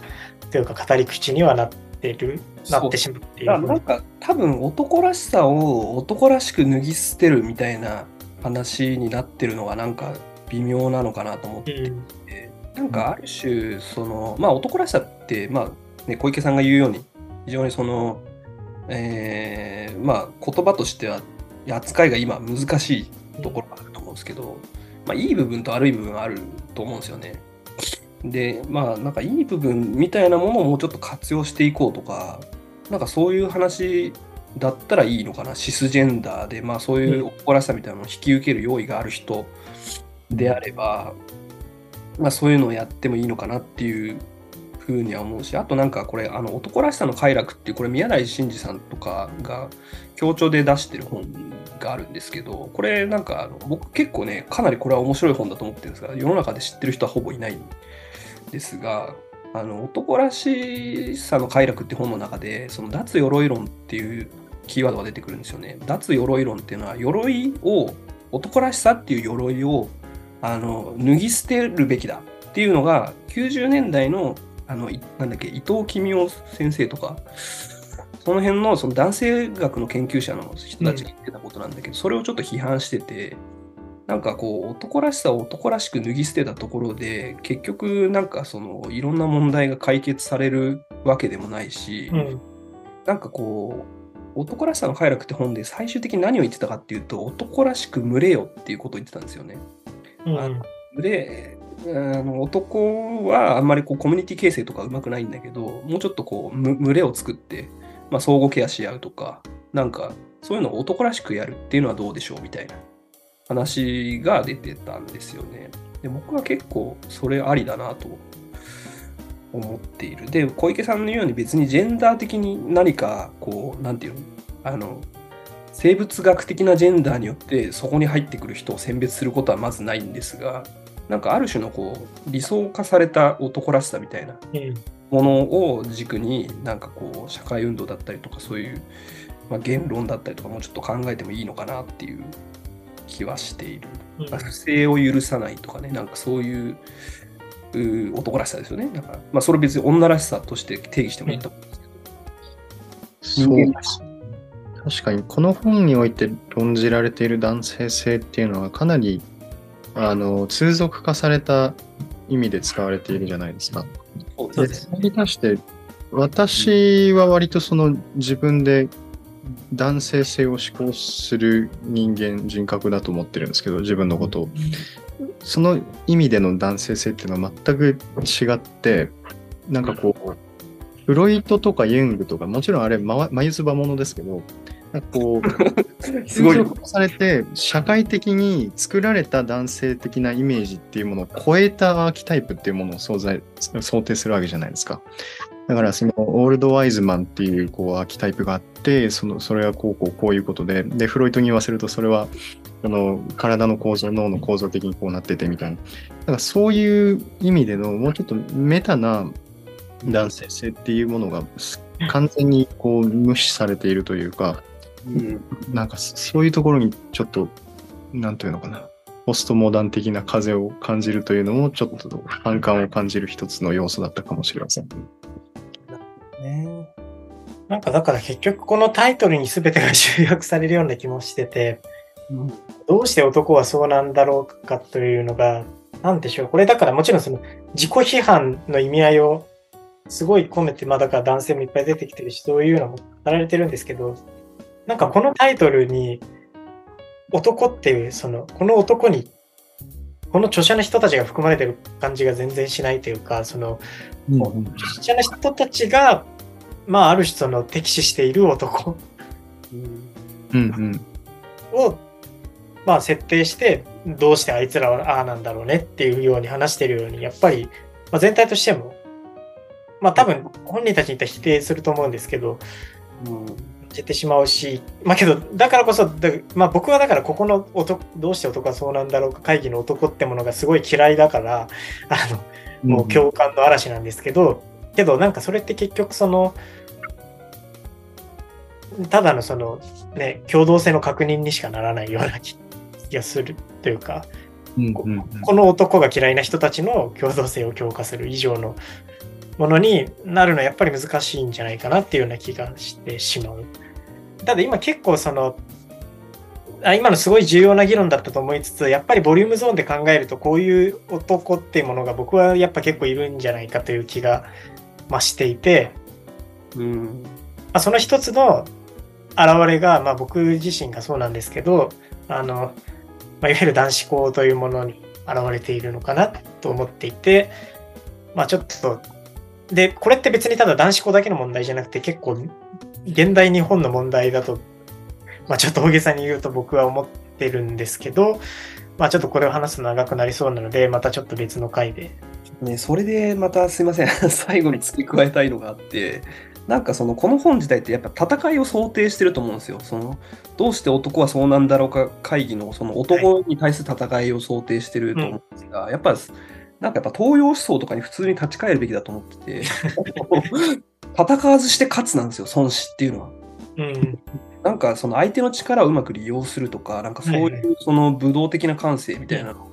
S1: というか語り口にはなってる、なってしまうってい
S2: だからなん
S1: う。
S2: か多分男らしさを男らしく脱ぎ捨てるみたいな話になってるのがなんか微妙なのかなと思って。
S1: うん。
S2: なんかある種そのまあ男らしさってまあね小池さんが言うように非常にそのえーまあ言葉としては扱いが今難しいところがあると思うんですけど、まあいい部分と悪い部分あると思うんですよね。でまあなんかいい部分みたいなものをもうちょっと活用していこうとかなんかそういう話だったらいいのかなシスジェンダーでまあそういう男らしさみたいなのを引き受ける用意がある人であれば、まあ、そういうのをやってもいいのかなっていうふうには思うしあとなんかこれあの男らしさの快楽っていうこれ宮台真司さんとかが強調で出してる本があるんですけどこれなんかあの僕結構ねかなりこれは面白い本だと思ってるんですが世の中で知ってる人はほぼいないんですがあの男らしさの快楽って本の中でその脱鎧論っていうキーワードが出てくるんですよね。脱鎧論っていうのは鎧を男らしさっていう鎧をあの脱ぎ捨てるべきだっていうのが90年代のあのいなんだっけ伊藤公夫先生とかその辺のその男性学の研究者の人たちが言ってたことなんだけど、それをちょっと批判しててなんかこう男らしさを男らしく脱ぎ捨てたところで結局なんかそのいろんな問題が解決されるわけでもないし、
S1: うん。
S2: なんかこう男らしさの快楽って本で最終的に何を言ってたかっていうと男らしく群れよっていうことを言ってたんですよね。
S1: うん。
S2: であの男はあんまりこうコミュニティ形成とかうまくないんだけどもうちょっとこう群れを作って、まあ、相互ケアし合うとかなんかそういうのを男らしくやるっていうのはどうでしょうみたいな話が出てたんですよね。で僕は結構それありだなと思っている。で小池さんのように別にジェンダー的に何かこうなんていうのあの生物学的なジェンダーによってそこに入ってくる人を選別することはまずないんですがなんかある種のこう理想化された男らしさみたいな
S1: うん
S2: ものを軸になんかこう社会運動だったりとかそういう、まあ、言論だったりとかもうちょっと考えてもいいのかなっていう気はしている。
S1: うん
S2: まあ不正を許さないとかねなんかそういう男らしさですよね。なんかまあそれ別に女らしさとして定義してもいいと思うんですけど。
S3: そう
S2: 人間らしい
S3: 確かにこの本において論じられている男性性っていうのはかなりあの通俗化された意味で使われているじゃないですか。
S2: そうです
S3: でそれに対して私は割とその自分で男性性を思考する人間人格だと思ってるんですけど自分のことをその意味での男性性っていうのは全く違ってなんかこうフロイトとかユングとかもちろんあれ眉唾ものですけどこう、
S2: すごい
S3: されて、社会的に作られた男性的なイメージっていうものを超えたアーキタイプっていうものを想在想定するわけじゃないですか。だからそのオールドワイズマンっていうこうアーキタイプがあってそのそれはこうこうこういうことででフロイトに言わせるとそれはあの体の構造脳の構造的にこうなっててみたいなだからそういう意味でのもうちょっとメタな男性性っていうものが完全にこう無視されているというか
S2: うん
S3: なんかそういうところにちょっとなんというのかなポストモダン的な風を感じるというのもちょっと反感を感じる一つの要素だったかもしれません。
S1: ね。なんかだから結局このタイトルに全てが集約されるような気もしてて、うんどうして男はそうなんだろうかというのが、なんでしょう。これだからもちろんその自己批判の意味合いをすごい込めて、まあだから男性もいっぱい出てきてるし、そういうのも語られてるんですけど、なんかこのタイトルに男っていう、その、この男に、この著者の人たちが含まれてる感じが全然しないというか、その、著者の人たちが、まあある種その敵視している男。
S3: うんうん。
S1: を、まあ、設定してどうしてあいつらはああなんだろうねっていうように話してるようにやっぱり、まあ、全体としてもまあ多分本人たちに言ったら否定すると思うんですけど言ってしまうしまあけどだからこそだまあ僕はだからここの男どうして男はそうなんだろうか会議の男ってものがすごい嫌いだからあのもう共感の嵐なんですけど、けどなんかそれって結局そのただのそのね共同性の確認にしかならないような気がするというか
S3: うんうんうん。
S1: この男が嫌いな人たちの共同性を強化する以上のものになるのはやっぱり難しいんじゃないかなっていうような気がしてしまう。ただ今結構そのあ今のすごい重要な議論だったと思いつつやっぱりボリュームゾーンで考えるとこういう男っていうものが僕はやっぱ結構いるんじゃないかという気が、まあ、していて、
S2: うん
S1: まあ、その一つの現れが、まあ、僕自身がそうなんですけどあの、まあ、いわゆる男子校というものに現れているのかなと思っていて、まあ、ちょっとでこれって別にただ男子校だけの問題じゃなくて結構現代日本の問題だと、まあ、ちょっと大げさに言うと僕は思ってるんですけど、まあ、ちょっとこれを話すの長くなりそうなのでまたちょっと別の回で。
S2: ね、それでまたすいません 最後に付け加えたいのがあってなんかそのこの本自体ってやっぱ戦いを想定してると思うんですよそのどうして男はそうなんだろうか会議のその男に対する戦いを想定してると思うんですが、やっぱなんかやっぱ東洋思想とかに普通に立ち返るべきだと思ってて 戦わずして勝つなんですよ孫子っていうのは。
S1: うん
S2: なんかその相手の力をうまく利用するとか、なんかそう
S1: はい
S2: いうその武道的な感性みたいなの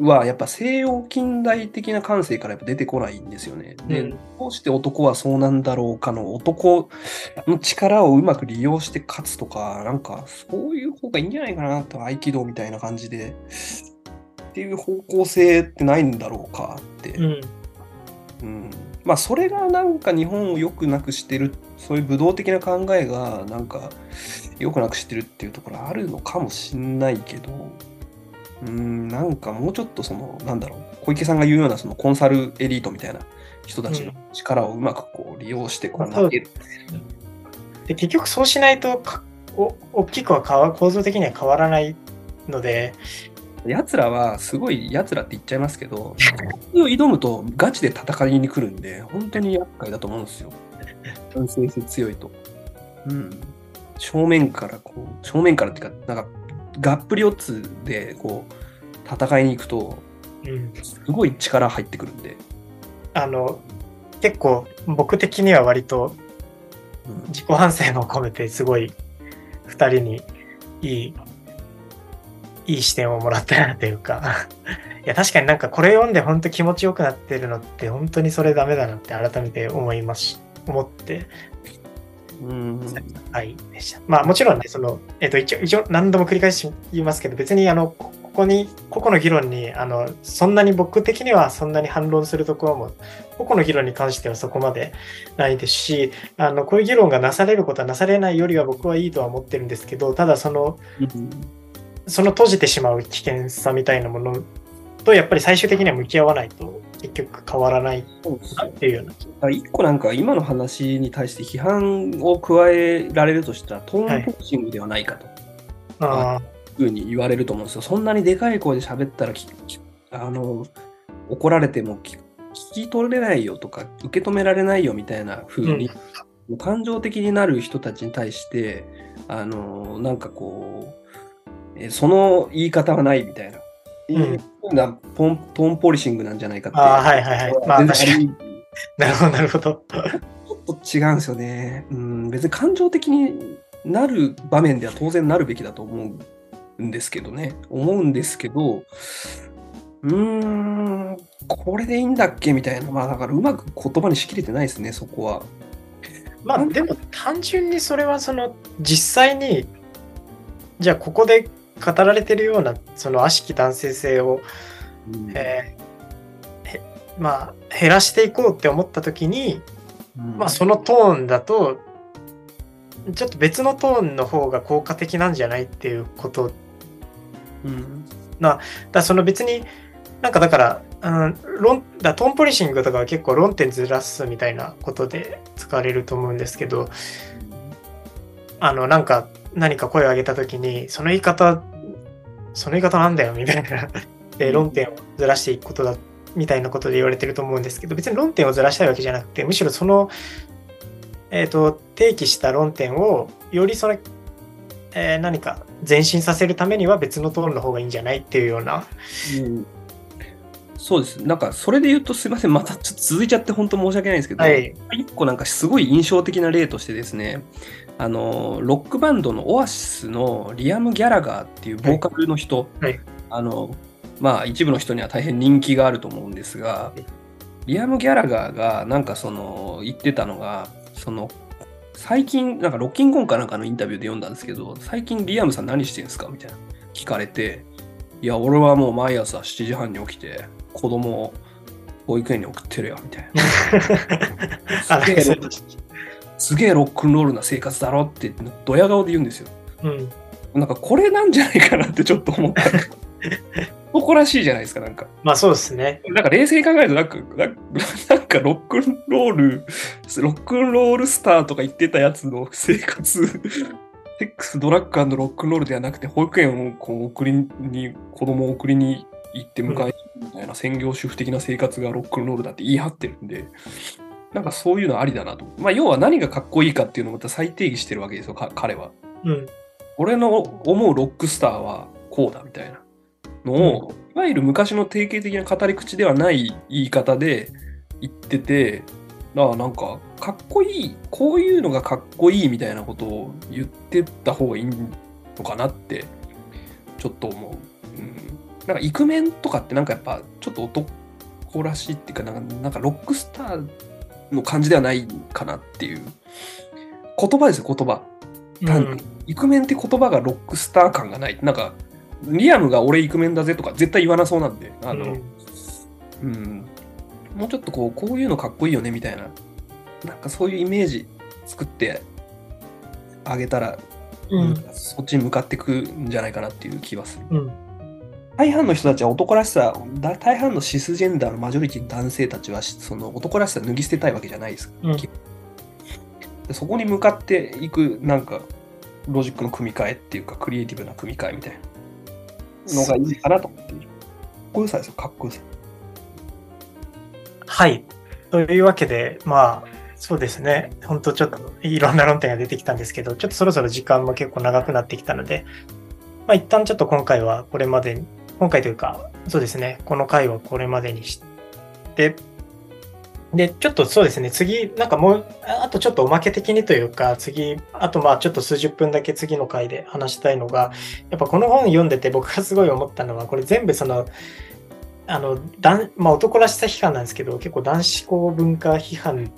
S2: は、やっぱ西洋近代的な感性からやっぱ出てこないんですよね。で、
S1: うん
S2: どうして男はそうなんだろうかの男の力をうまく利用して勝つとか、なんかそういう方がいいんじゃないかなと、合気道みたいな感じで。っていう方向性ってないんだろうかって。
S1: うん。
S2: うん、まあそれがなんか日本を良くなくしてるそういう武道的な考えがなんか良くなくしてるっていうところあるのかもしんないけど。うんなんかもうちょっとそのなんだろう小池さんが言うようなそのコンサルエリートみたいな人たちの力をうまくこう利用してこう投げる、
S1: で結局そうしないとかお大きくは構造的には変わらないので、
S2: 奴らはすごい奴らって言っちゃいますけど挑むとガチで戦いに来るんで本当に厄介だと思うんですよ。男性性強いと。うん。正面からこう正面からっていうかなんかがっぷり四つでこう戦いに行くと
S1: うん、
S2: すごい力入ってくるんで、
S1: あの結構僕的には割と
S2: うん。
S1: 自己反省も込めてすごい2人にいいいい視点をもらったなというか。いや確かになんかこれ読んで本当気持ちよくなってるのって本当にそれダメだなって改めて思いますし思って。
S2: うん。
S1: はいでした。まあもちろんねそのえっと一応一応何度も繰り返し言いますけど別にあのこここに個々の議論にあのそんなに僕的にはそんなに反論するところも個々の議論に関してはそこまでないですしあのこういう議論がなされることはなされないよりは僕はいいとは思ってるんですけどただそのその閉じてしまう危険さみたいなものとやっぱり最終的には向き合わないと結局変わらないなっていうような。
S2: 一個なんか今の話に対して批判を加えられるとしたらトーンポーシングではないかと、
S1: あ
S2: いうふうに言われると思うんですよ。そんなにでかい声で喋ったらあの怒られてもき聞き取れないよとか受け止められないよみたいな風に、感情的になる人たちに対してあのなんかこうえその言い方はないみたいな。
S1: うん
S2: なポントーンポリシングなんじゃないかって
S1: あー、はいはいはい。まあ確かに。
S2: に
S1: なるほど、なるほど。
S2: ちょっと違うんですよね。うん、別に感情的になる場面では当然なるべきだと思うんですけどね。思うんですけど、うーん、これでいいんだっけみたいな。まあだからうまく言葉にしきれてないですね、そこは。
S1: まあでも単純にそれはその実際にじゃあここで語られてるようなその悪しき男性性を、
S2: うん。
S1: えーへまあ減らしていこうって思った時に、
S2: うん。
S1: まあそのトーンだとちょっと別のトーンの方が効果的なんじゃないっていうこと。
S2: うん。
S1: だからその別になんかだから、うん、論だトーンポリシングとかは結構論点ずらすみたいなことで使われると思うんですけどあのなんか何か声を上げた時にその言い方その言い方なんだよみたいな。で論点をずらしていくことだみたいなことで言われてると思うんですけど別に論点をずらしたいわけじゃなくてむしろその、えー、と提起した論点をよりその、えー何か前進させるためには別のトーンの方がいいんじゃないっていうような。
S2: うん。そうです。なんか、それで言うと、すみません、またちょっと続いちゃって、本当申し訳ないんですけど、
S1: はい。
S2: 一個なんかすごい印象的な例としてですね、あの、ロックバンドのオアシスのリアム・ギャラガーっていうボーカルの人、
S1: はい。
S2: あの、まあ、一部の人には大変人気があると思うんですが
S1: い、
S2: リアム・ギャラガーが、なんかその、言ってたのが、その、最近、なんかロッキンコンかなんかのインタビューで読んだんですけど、最近リアムさん何してるんですかみたいな聞かれて、いや、俺はもう毎朝7時半に起きて、子供を保育園に送ってるよ、みたいな。すげえロックンロールな生活だろって、ドヤ顔で言うんですよ。
S1: うん
S2: なんかこれなんじゃないかなってちょっと思った。男らしいじゃないですか、なんか。
S1: まあそうですね。
S2: なんか冷静に考えるとなんか、なんかロックンロール、ロックンロールスターとか言ってたやつの生活、セックス、ドラッグロックンロールではなくて、保育園をこう送りに、子供を送りに行って迎えみたいな専業主婦的な生活がロックンロールだって言い張ってるんで、なんかそういうのありだなと。まあ要は何がかっこいいかっていうのをまた再定義してるわけですよ、か彼は。
S1: うん。
S2: 俺の思うロックスターはこうだみたいなのを、いわゆる昔の定型的な語り口ではない言い方で言ってて、ああなんかかっこいい、こういうのがかっこいいみたいなことを言ってった方がいいのかなってちょっと思う。うん、なんかイクメンとかってなんかやっぱちょっと男らしいっていうかなんかなんかロックスターの感じではないかなっていう。言葉ですよ言葉。単に。イクメンって言葉がロックスター感がない。なんか、リアムが俺イクメンだぜとか絶対言わなそうなんで、あの、
S1: うん。
S2: うん、もうちょっとこう、こういうのかっこいいよねみたいな、なんかそういうイメージ作ってあげたら、
S1: うん。
S2: そっちに向かっていくんじゃないかなっていう気はする。
S1: うん
S2: 大半の人たちは男らしさ、だ大半のシスジェンダーのマジョリティの男性たちは、その男らしさ脱ぎ捨てたいわけじゃないです。
S1: うん
S2: でそこに向かっていく、なんか、ロジックの組み替えっていうか、クリエイティブな組み替えみたいなのがいいかなと思っている。かっこよさですよ、かっこよさ。
S1: はい。というわけで、まあ、そうですね。本当ちょっといろんな論点が出てきたんですけど、ちょっとそろそろ時間も結構長くなってきたので、まあ一旦ちょっと今回はこれまでに、今回というか、そうですね、この回はこれまでにして、で、ちょっとそうですね、次、なんかもう、あとちょっとおまけ的にというか、次、あとまあちょっと数十分だけ次の回で話したいのが、やっぱこの本読んでて僕がすごい思ったのは、これ全部その、あの、男まあ、男らしさ批判なんですけど、結構男子校文化批判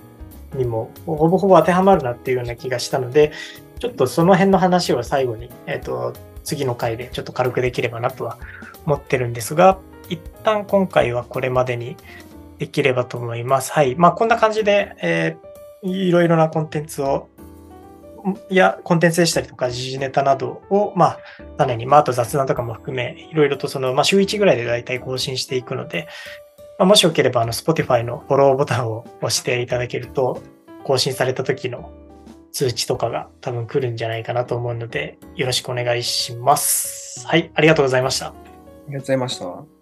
S1: にもほぼほぼ当てはまるなっていうような気がしたので、ちょっとその辺の話を最後に、えっ、と、次の回でちょっと軽くできればなとは思ってるんですが、一旦今回はこれまでにできればと思います。はい。まあ、こんな感じで、えーいろいろなコンテンツを、いや、コンテンツでしたりとか、時事ネタなどを、まあ、種に、まあ、あと雑談とかも含め、いろいろとその、まあ、週1ぐらいで大体更新していくので、まあ、もしよければあの Spotify のフォローボタンを押していただけると、更新された時の通知とかが多分来るんじゃないかなと思うので、よろしくお願いします。はい、ありがとうございました。
S2: ありがとうございました。